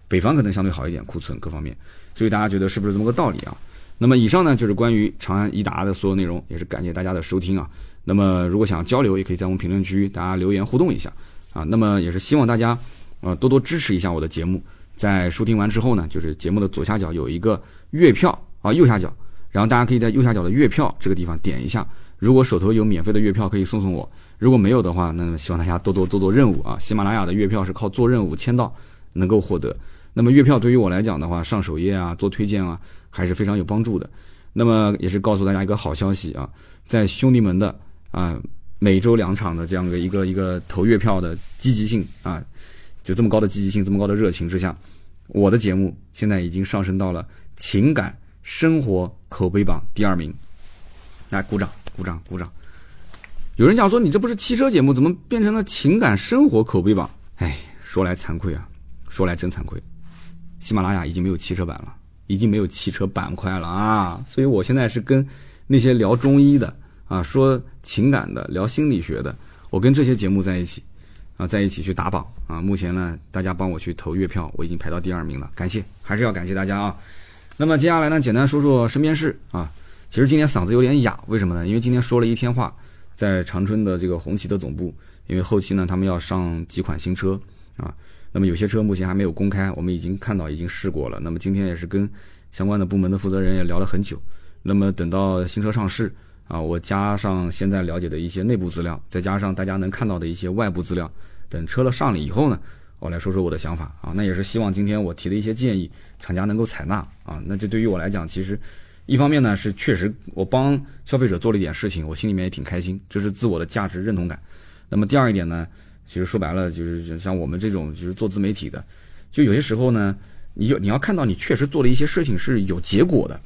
北方可能相对好一点，库存各方面。所以大家觉得是不是这么个道理啊？那么以上呢就是关于长安颐达的所有内容，也是感谢大家的收听啊。那么如果想交流，也可以在我们评论区大家留言互动一下啊。那么也是希望大家呃多多支持一下我的节目。在收听完之后呢，就是节目的左下角有一个月票啊，右下角，然后大家可以在右下角的月票这个地方点一下。如果手头有免费的月票，可以送送我。如果没有的话，那么希望大家多多做做任务啊！喜马拉雅的月票是靠做任务签到能够获得。那么月票对于我来讲的话，上首页啊，做推荐啊，还是非常有帮助的。那么也是告诉大家一个好消息啊，在兄弟们的啊每周两场的这样的一个一个投月票的积极性啊，就这么高的积极性，这么高的热情之下，我的节目现在已经上升到了情感生活口碑榜第二名。来，鼓掌，鼓掌，鼓掌。有人讲说你这不是汽车节目，怎么变成了情感生活口碑榜？哎，说来惭愧啊，说来真惭愧，喜马拉雅已经没有汽车版了，已经没有汽车板块了啊！所以我现在是跟那些聊中医的啊，说情感的，聊心理学的，我跟这些节目在一起啊，在一起去打榜啊。目前呢，大家帮我去投月票，我已经排到第二名了，感谢，还是要感谢大家啊。那么接下来呢，简单说说身边事啊。其实今天嗓子有点哑，为什么呢？因为今天说了一天话。在长春的这个红旗的总部，因为后期呢，他们要上几款新车啊，那么有些车目前还没有公开，我们已经看到，已经试过了。那么今天也是跟相关的部门的负责人也聊了很久。那么等到新车上市啊，我加上现在了解的一些内部资料，再加上大家能看到的一些外部资料，等车了上了以后呢，我来说说我的想法啊。那也是希望今天我提的一些建议，厂家能够采纳啊。那这对于我来讲，其实。一方面呢是确实我帮消费者做了一点事情，我心里面也挺开心，这是自我的价值认同感。那么第二一点呢，其实说白了就是像我们这种就是做自媒体的，就有些时候呢，你有你要看到你确实做了一些事情是有结果的，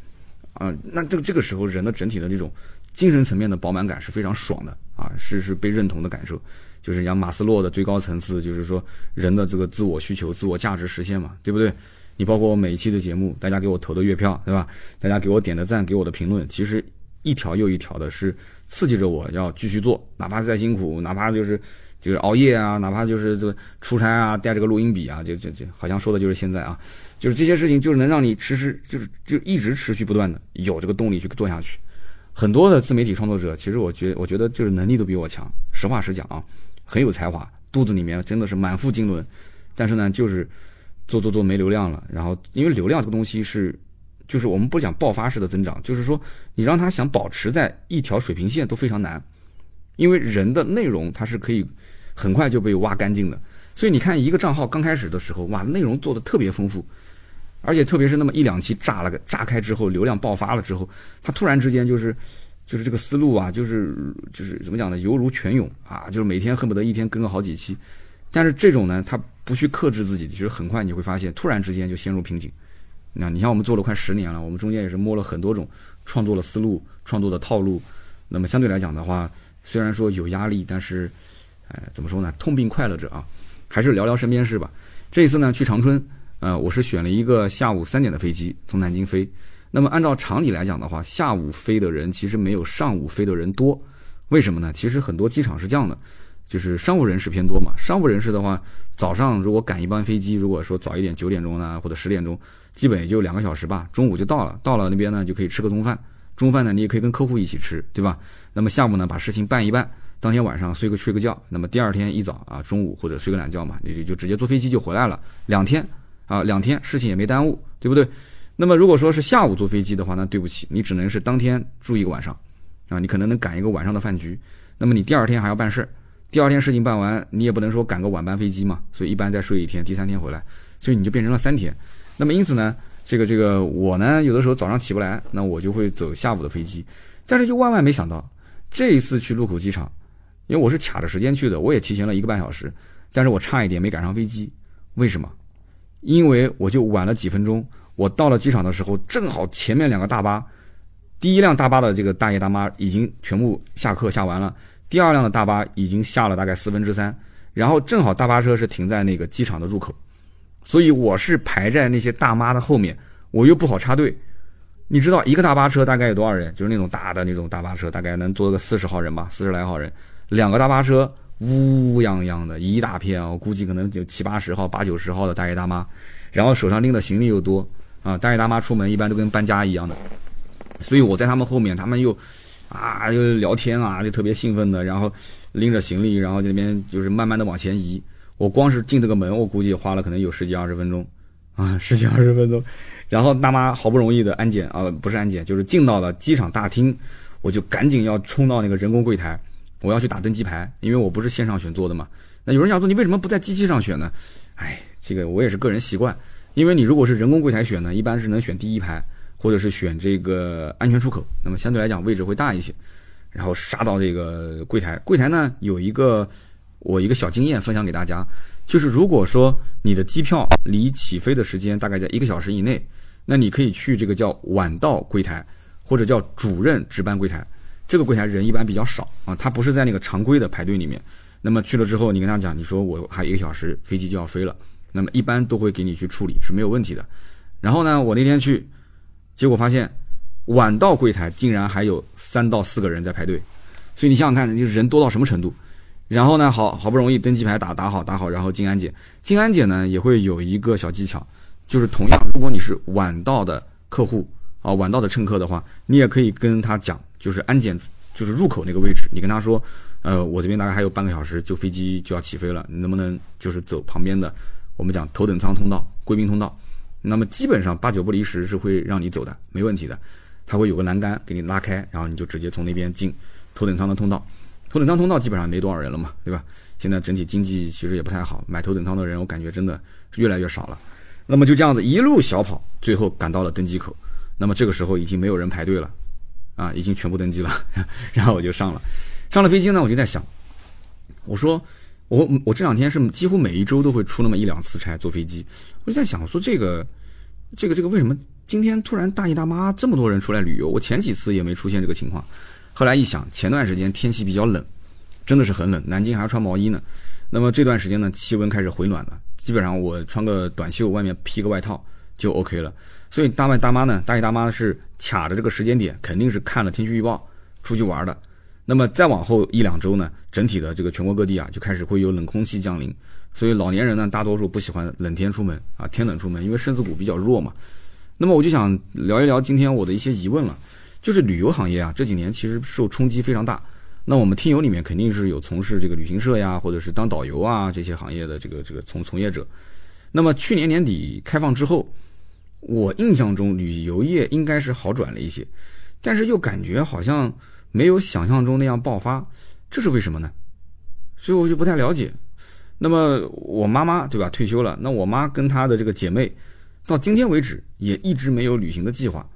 啊，那这个这个时候人的整体的这种精神层面的饱满感是非常爽的啊，是是被认同的感受，就是像马斯洛的最高层次，就是说人的这个自我需求、自我价值实现嘛，对不对？你包括我每一期的节目，大家给我投的月票，对吧？大家给我点的赞，给我的评论，其实一条又一条的，是刺激着我要继续做，哪怕再辛苦，哪怕就是就是熬夜啊，哪怕就是这个出差啊，带着个录音笔啊，就就就好像说的就是现在啊，就是这些事情，就是能让你持续，就是就一直持续不断的有这个动力去做下去。很多的自媒体创作者，其实我觉我觉得就是能力都比我强，实话实讲啊，很有才华，肚子里面真的是满腹经纶，但是呢，就是。做做做没流量了，然后因为流量这个东西是，就是我们不讲爆发式的增长，就是说你让他想保持在一条水平线都非常难，因为人的内容它是可以很快就被挖干净了，所以你看一个账号刚开始的时候，哇，内容做的特别丰富，而且特别是那么一两期炸了个炸开之后，流量爆发了之后，他突然之间就是就是这个思路啊，就是就是怎么讲呢，犹如泉涌啊，就是每天恨不得一天更个好几期。但是这种呢，他不去克制自己，其实很快你会发现，突然之间就陷入瓶颈。那你像我们做了快十年了，我们中间也是摸了很多种创作的思路、创作的套路。那么相对来讲的话，虽然说有压力，但是，呃，怎么说呢？痛并快乐着啊。还是聊聊身边事吧。这一次呢，去长春，呃，我是选了一个下午三点的飞机从南京飞。那么按照常理来讲的话，下午飞的人其实没有上午飞的人多。为什么呢？其实很多机场是这样的。就是商务人士偏多嘛，商务人士的话，早上如果赶一班飞机，如果说早一点九点钟呢，或者十点钟，基本也就两个小时吧，中午就到了，到了那边呢就可以吃个中饭，中饭呢你也可以跟客户一起吃，对吧？那么下午呢把事情办一办，当天晚上睡个睡个觉，那么第二天一早啊中午或者睡个懒觉嘛，也就就直接坐飞机就回来了，两天啊两天事情也没耽误，对不对？那么如果说是下午坐飞机的话，那对不起，你只能是当天住一个晚上，啊，你可能能赶一个晚上的饭局，那么你第二天还要办事。第二天事情办完，你也不能说赶个晚班飞机嘛，所以一般再睡一天，第三天回来，所以你就变成了三天。那么因此呢，这个这个我呢，有的时候早上起不来，那我就会走下午的飞机。但是就万万没想到，这一次去禄口机场，因为我是卡着时间去的，我也提前了一个半小时，但是我差一点没赶上飞机。为什么？因为我就晚了几分钟，我到了机场的时候，正好前面两个大巴第一辆大巴的这个大爷大妈已经全部下课下完了，第二辆的大巴已经下了大概四分之三，然后正好大巴车是停在那个机场的入口，所以我是排在那些大妈的后面，我又不好插队。你知道一个大巴车大概有多少人？就是那种大的那种大巴车，大概能坐个四十号人吧，四十来号人。两个大巴车乌泱泱的一大片，我估计可能有七八十号、八九十号的大爷大妈，然后手上拎的行李又多啊，大爷大妈出门一般都跟搬家一样的。所以我在他们后面，他们又，啊，又聊天啊，就特别兴奋的，然后拎着行李，然后这边就是慢慢的往前移。我光是进这个门，我估计花了可能有十几二十分钟，啊，十几二十分钟。然后大妈好不容易的安检啊，不是安检，就是进到了机场大厅，我就赶紧要冲到那个人工柜台，我要去打登机牌，因为我不是线上选座的嘛。那有人想说，你为什么不在机器上选呢？哎，这个我也是个人习惯，因为你如果是人工柜台选呢，一般是能选第一排。或者是选这个安全出口，那么相对来讲位置会大一些，然后杀到这个柜台。柜台呢有一个我一个小经验分享给大家，就是如果说你的机票离起飞的时间大概在一个小时以内，那你可以去这个叫晚到柜台，或者叫主任值班柜台。这个柜台人一般比较少啊，他不是在那个常规的排队里面。那么去了之后，你跟他讲，你说我还一个小时飞机就要飞了，那么一般都会给你去处理是没有问题的。然后呢，我那天去。结果发现，晚到柜台竟然还有三到四个人在排队，所以你想想看，就是人多到什么程度。然后呢，好好不容易登机牌打打好打好，然后进安检。进安检呢也会有一个小技巧，就是同样，如果你是晚到的客户啊，晚到的乘客的话，你也可以跟他讲，就是安检就是入口那个位置，你跟他说，呃，我这边大概还有半个小时就飞机就要起飞了，你能不能就是走旁边的，我们讲头等舱通道、贵宾通道。那么基本上八九不离十是会让你走的，没问题的。它会有个栏杆给你拉开，然后你就直接从那边进头等舱的通道。头等舱通道基本上没多少人了嘛，对吧？现在整体经济其实也不太好，买头等舱的人我感觉真的越来越少了。那么就这样子一路小跑，最后赶到了登机口。那么这个时候已经没有人排队了，啊，已经全部登机了。然后我就上了，上了飞机呢，我就在想，我说。我我这两天是几乎每一周都会出那么一两次差坐飞机，我就在想说这个，这个这个为什么今天突然大姨大妈这么多人出来旅游？我前几次也没出现这个情况，后来一想，前段时间天气比较冷，真的是很冷，南京还要穿毛衣呢。那么这段时间呢，气温开始回暖了，基本上我穿个短袖，外面披个外套就 OK 了。所以大外大妈呢，大姨大妈是卡着这个时间点，肯定是看了天气预报出去玩的。那么再往后一两周呢，整体的这个全国各地啊，就开始会有冷空气降临，所以老年人呢，大多数不喜欢冷天出门啊，天冷出门，因为身子骨比较弱嘛。那么我就想聊一聊今天我的一些疑问了，就是旅游行业啊，这几年其实受冲击非常大。那我们听友里面肯定是有从事这个旅行社呀，或者是当导游啊这些行业的这个这个从从业者。那么去年年底开放之后，我印象中旅游业应该是好转了一些，但是又感觉好像。没有想象中那样爆发，这是为什么呢？所以我就不太了解。那么我妈妈对吧？退休了，那我妈跟她的这个姐妹，到今天为止也一直没有旅行的计划。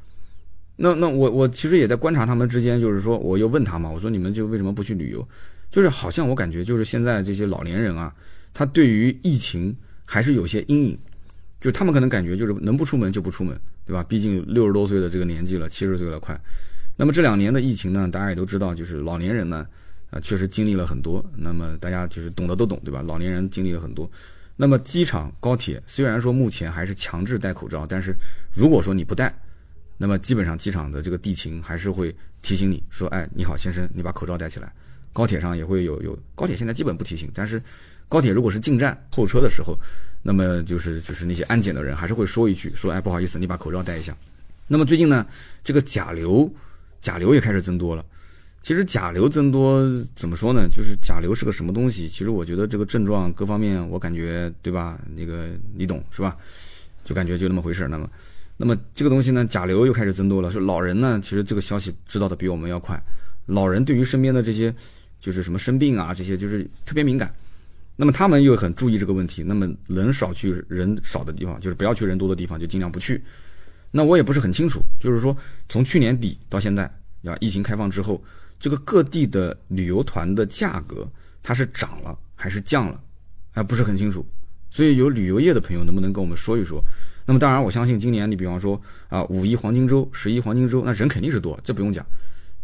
那那我我其实也在观察他们之间，就是说我又问他嘛，我说你们就为什么不去旅游？就是好像我感觉就是现在这些老年人啊，他对于疫情还是有些阴影，就他们可能感觉就是能不出门就不出门，对吧？毕竟六十多岁的这个年纪了，七十岁了快。那么这两年的疫情呢，大家也都知道，就是老年人呢，啊，确实经历了很多。那么大家就是懂的都懂，对吧？老年人经历了很多。那么机场、高铁虽然说目前还是强制戴口罩，但是如果说你不戴，那么基本上机场的这个地勤还是会提醒你说：“哎，你好，先生，你把口罩戴起来。”高铁上也会有有，高铁现在基本不提醒，但是高铁如果是进站候车的时候，那么就是就是那些安检的人还是会说一句：“说哎，不好意思，你把口罩戴一下。”那么最近呢，这个甲流。甲流也开始增多了。其实甲流增多怎么说呢？就是甲流是个什么东西？其实我觉得这个症状各方面，我感觉对吧？那个你懂是吧？就感觉就那么回事。那么，那么这个东西呢，甲流又开始增多了。说老人呢，其实这个消息知道的比我们要快。老人对于身边的这些，就是什么生病啊这些，就是特别敏感。那么他们又很注意这个问题。那么人少去人少的地方，就是不要去人多的地方，就尽量不去。那我也不是很清楚，就是说从去年底到现在，啊，疫情开放之后，这个各地的旅游团的价格它是涨了还是降了，还不是很清楚。所以有旅游业的朋友能不能跟我们说一说？那么当然，我相信今年你比方说啊五一黄金周、十一黄金周，那人肯定是多，这不用讲。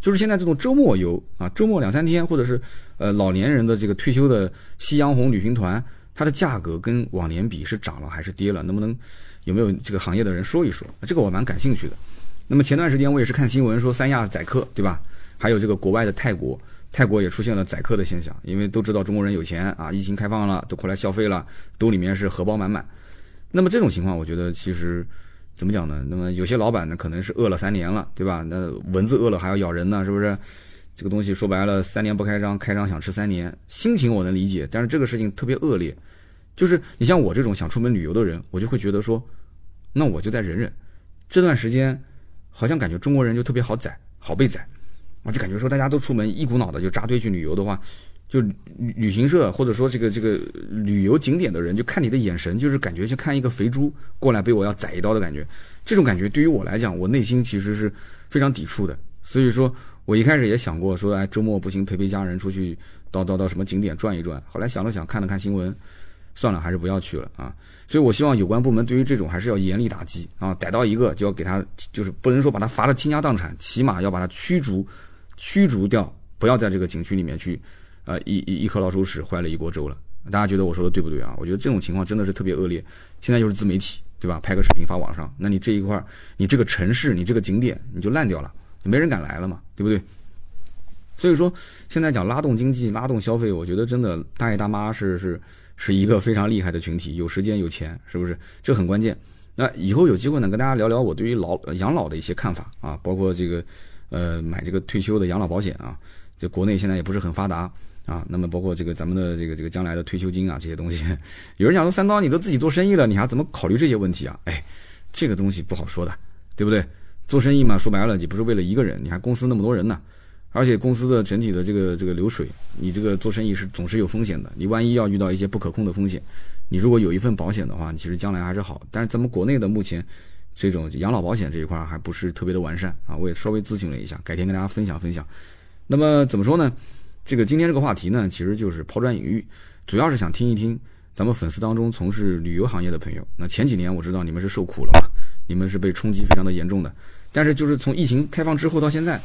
就是现在这种周末游啊，周末两三天，或者是呃老年人的这个退休的夕阳红旅行团，它的价格跟往年比是涨了还是跌了？能不能有没有这个行业的人说一说？这个我蛮感兴趣的。那么前段时间我也是看新闻说三亚宰客，对吧？还有这个国外的泰国，泰国也出现了宰客的现象，因为都知道中国人有钱啊，疫情开放了都过来消费了，兜里面是荷包满满。那么这种情况，我觉得其实。怎么讲呢？那么有些老板呢，可能是饿了三年了，对吧？那蚊子饿了还要咬人呢，是不是？这个东西说白了，三年不开张，开张想吃三年，心情我能理解。但是这个事情特别恶劣，就是你像我这种想出门旅游的人，我就会觉得说，那我就再忍忍。这段时间，好像感觉中国人就特别好宰，好被宰，我就感觉说大家都出门，一股脑的就扎堆去旅游的话。就旅旅行社或者说这个这个旅游景点的人，就看你的眼神，就是感觉像看一个肥猪过来被我要宰一刀的感觉。这种感觉对于我来讲，我内心其实是非常抵触的。所以说我一开始也想过说，哎，周末不行，陪陪家人出去到到到什么景点转一转。后来想了想，看了看新闻，算了，还是不要去了啊。所以我希望有关部门对于这种还是要严厉打击啊，逮到一个就要给他，就是不能说把他罚的倾家荡产，起码要把他驱逐驱逐掉，不要在这个景区里面去。啊，一一一颗老鼠屎坏了一锅粥了，大家觉得我说的对不对啊？我觉得这种情况真的是特别恶劣。现在又是自媒体，对吧？拍个视频发网上，那你这一块儿，你这个城市，你这个景点，你就烂掉了，没人敢来了嘛，对不对？所以说，现在讲拉动经济、拉动消费，我觉得真的大爷大妈是是是一个非常厉害的群体，有时间有钱，是不是？这很关键。那以后有机会呢，跟大家聊聊我对于老养老的一些看法啊，包括这个呃买这个退休的养老保险啊，这国内现在也不是很发达。啊，那么包括这个咱们的这个这个将来的退休金啊这些东西，有人讲说三刀你都自己做生意了，你还怎么考虑这些问题啊？哎，这个东西不好说的，对不对？做生意嘛，说白了你不是为了一个人，你还公司那么多人呢，而且公司的整体的这个这个流水，你这个做生意是总是有风险的，你万一要遇到一些不可控的风险，你如果有一份保险的话，其实将来还是好。但是咱们国内的目前这种养老保险这一块还不是特别的完善啊，我也稍微咨询了一下，改天跟大家分享分享。那么怎么说呢？这个今天这个话题呢，其实就是抛砖引玉，主要是想听一听咱们粉丝当中从事旅游行业的朋友。那前几年我知道你们是受苦了嘛，你们是被冲击非常的严重的。但是就是从疫情开放之后到现在，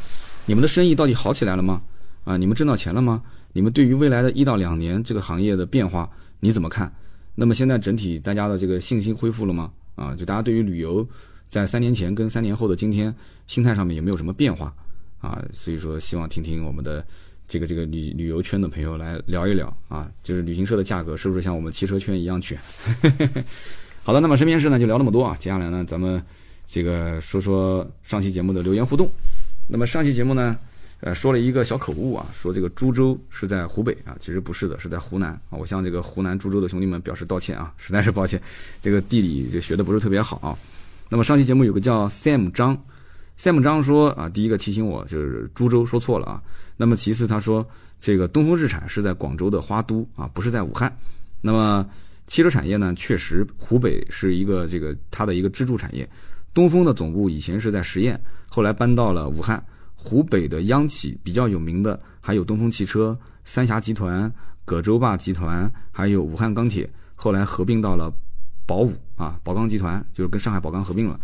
你们的生意到底好起来了吗？啊，你们挣到钱了吗？你们对于未来的一到两年这个行业的变化你怎么看？那么现在整体大家的这个信心恢复了吗？啊，就大家对于旅游在三年前跟三年后的今天心态上面有没有什么变化？啊，所以说希望听听我们的。这个这个旅旅游圈的朋友来聊一聊啊，就是旅行社的价格是不是像我们汽车圈一样卷？好的，那么身边事呢就聊那么多啊，接下来呢咱们这个说说上期节目的留言互动。那么上期节目呢，呃说了一个小口误啊，说这个株洲是在湖北啊，其实不是的，是在湖南啊。我向这个湖南株洲的兄弟们表示道歉啊，实在是抱歉，这个地理就学的不是特别好啊。那么上期节目有个叫 Sam 张，Sam 张说啊，第一个提醒我就是株洲说错了啊。那么其次，他说这个东风日产是在广州的花都啊，不是在武汉。那么汽车产业呢，确实湖北是一个这个它的一个支柱产业。东风的总部以前是在十堰，后来搬到了武汉。湖北的央企比较有名的还有东风汽车、三峡集团、葛洲坝集团，还有武汉钢铁，后来合并到了宝武啊，宝钢集团就是跟上海宝钢合并了。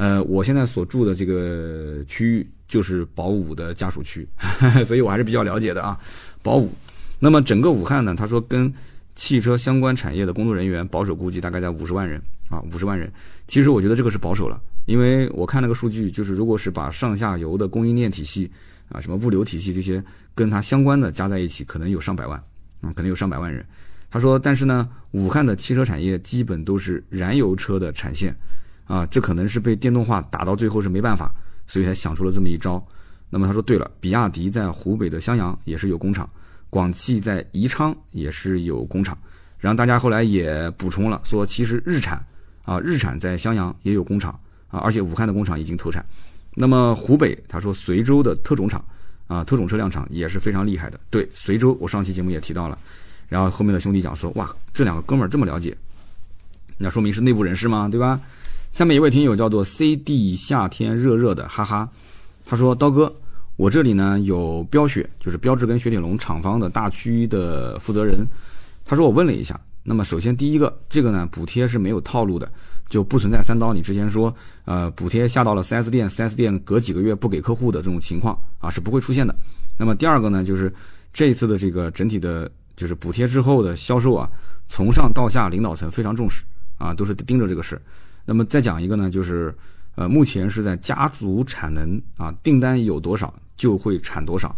呃，我现在所住的这个区域就是保五的家属区，所以我还是比较了解的啊。保五，那么整个武汉呢，他说跟汽车相关产业的工作人员保守估计大概在五十万人啊，五十万人。其实我觉得这个是保守了，因为我看那个数据，就是如果是把上下游的供应链体系啊，什么物流体系这些跟它相关的加在一起，可能有上百万啊，可能有上百万人。他说，但是呢，武汉的汽车产业基本都是燃油车的产线。啊，这可能是被电动化打到最后是没办法，所以才想出了这么一招。那么他说对了，比亚迪在湖北的襄阳也是有工厂，广汽在宜昌也是有工厂。然后大家后来也补充了，说其实日产啊，日产在襄阳也有工厂啊，而且武汉的工厂已经投产。那么湖北他说随州的特种厂啊，特种车辆厂也是非常厉害的。对，随州我上期节目也提到了。然后后面的兄弟讲说，哇，这两个哥们儿这么了解，那说明是内部人士嘛，对吧？下面一位听友叫做 C D 夏天热热的哈哈，他说刀哥，我这里呢有标雪，就是标志跟雪铁龙厂方的大区的负责人，他说我问了一下，那么首先第一个，这个呢补贴是没有套路的，就不存在三刀你之前说呃补贴下到了 4S 店，4S 店隔几个月不给客户的这种情况啊是不会出现的。那么第二个呢，就是这一次的这个整体的，就是补贴之后的销售啊，从上到下领导层非常重视啊，都是盯着这个事。那么再讲一个呢，就是呃目前是在家族产能啊，订单有多少就会产多少。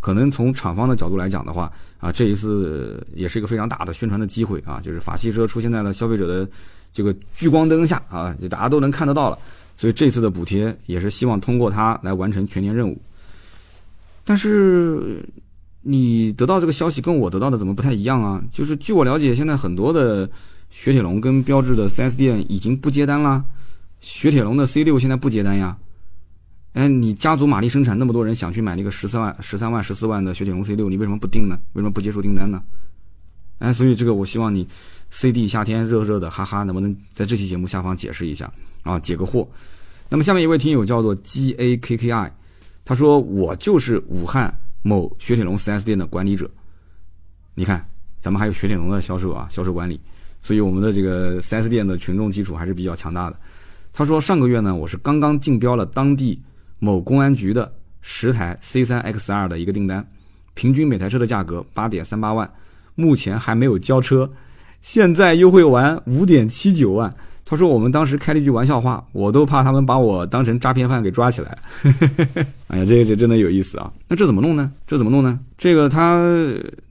可能从厂方的角度来讲的话，啊，这一次也是一个非常大的宣传的机会啊，就是法系车出现在了消费者的这个聚光灯下啊，就大家都能看得到了。所以这次的补贴也是希望通过它来完成全年任务。但是你得到这个消息跟我得到的怎么不太一样啊？就是据我了解，现在很多的雪铁龙跟标致的 4S 店已经不接单了，雪铁龙的 C6 现在不接单呀。哎，你家族马力生产那么多人想去买那个十四万、十三万、十四万的雪铁龙 C 六，你为什么不订呢？为什么不接受订单呢？哎，所以这个我希望你 CD 夏天热热的，哈哈，能不能在这期节目下方解释一下啊，解个惑。那么下面一位听友叫做 G A K K I，他说我就是武汉某雪铁龙 4S 店的管理者。你看，咱们还有雪铁龙的销售啊，销售管理，所以我们的这个 4S 店的群众基础还是比较强大的。他说上个月呢，我是刚刚竞标了当地。某公安局的十台 C3XR 的一个订单，平均每台车的价格八点三八万，目前还没有交车，现在优惠完五点七九万。他说我们当时开了一句玩笑话，我都怕他们把我当成诈骗犯给抓起来。哎呀，这个这真的有意思啊！那这怎么弄呢？这怎么弄呢？这个他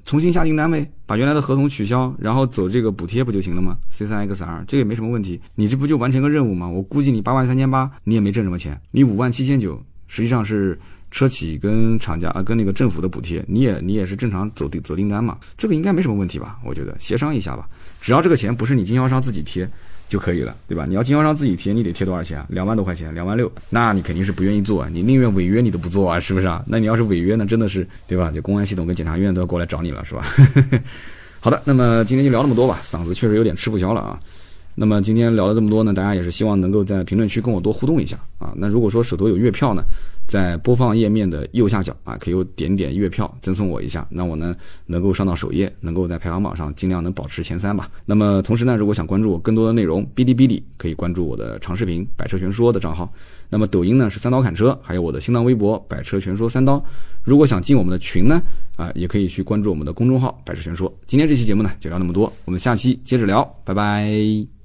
重新下订单呗，把原来的合同取消，然后走这个补贴不就行了吗？C3XR 这个也没什么问题，你这不就完成个任务吗？我估计你八万三千八，你也没挣什么钱，你五万七千九，实际上是车企跟厂家啊跟那个政府的补贴，你也你也是正常走订走订单嘛，这个应该没什么问题吧？我觉得协商一下吧，只要这个钱不是你经销商自己贴。就可以了，对吧？你要经销商自己贴，你得贴多少钱？两万多块钱，两万六，那你肯定是不愿意做啊，你宁愿违约你都不做啊，是不是啊？那你要是违约呢，真的是，对吧？就公安系统跟检察院都要过来找你了，是吧？好的，那么今天就聊那么多吧，嗓子确实有点吃不消了啊。那么今天聊了这么多呢，大家也是希望能够在评论区跟我多互动一下啊。那如果说手头有月票呢，在播放页面的右下角啊，可以点点月票赠送我一下，那我呢能够上到首页，能够在排行榜上尽量能保持前三吧。那么同时呢，如果想关注我更多的内容，哔哩哔哩可以关注我的长视频“百车全说”的账号。那么抖音呢是三刀砍车，还有我的新浪微博“百车全说三刀”。如果想进我们的群呢，啊，也可以去关注我们的公众号“百车全说”。今天这期节目呢就聊那么多，我们下期接着聊，拜拜。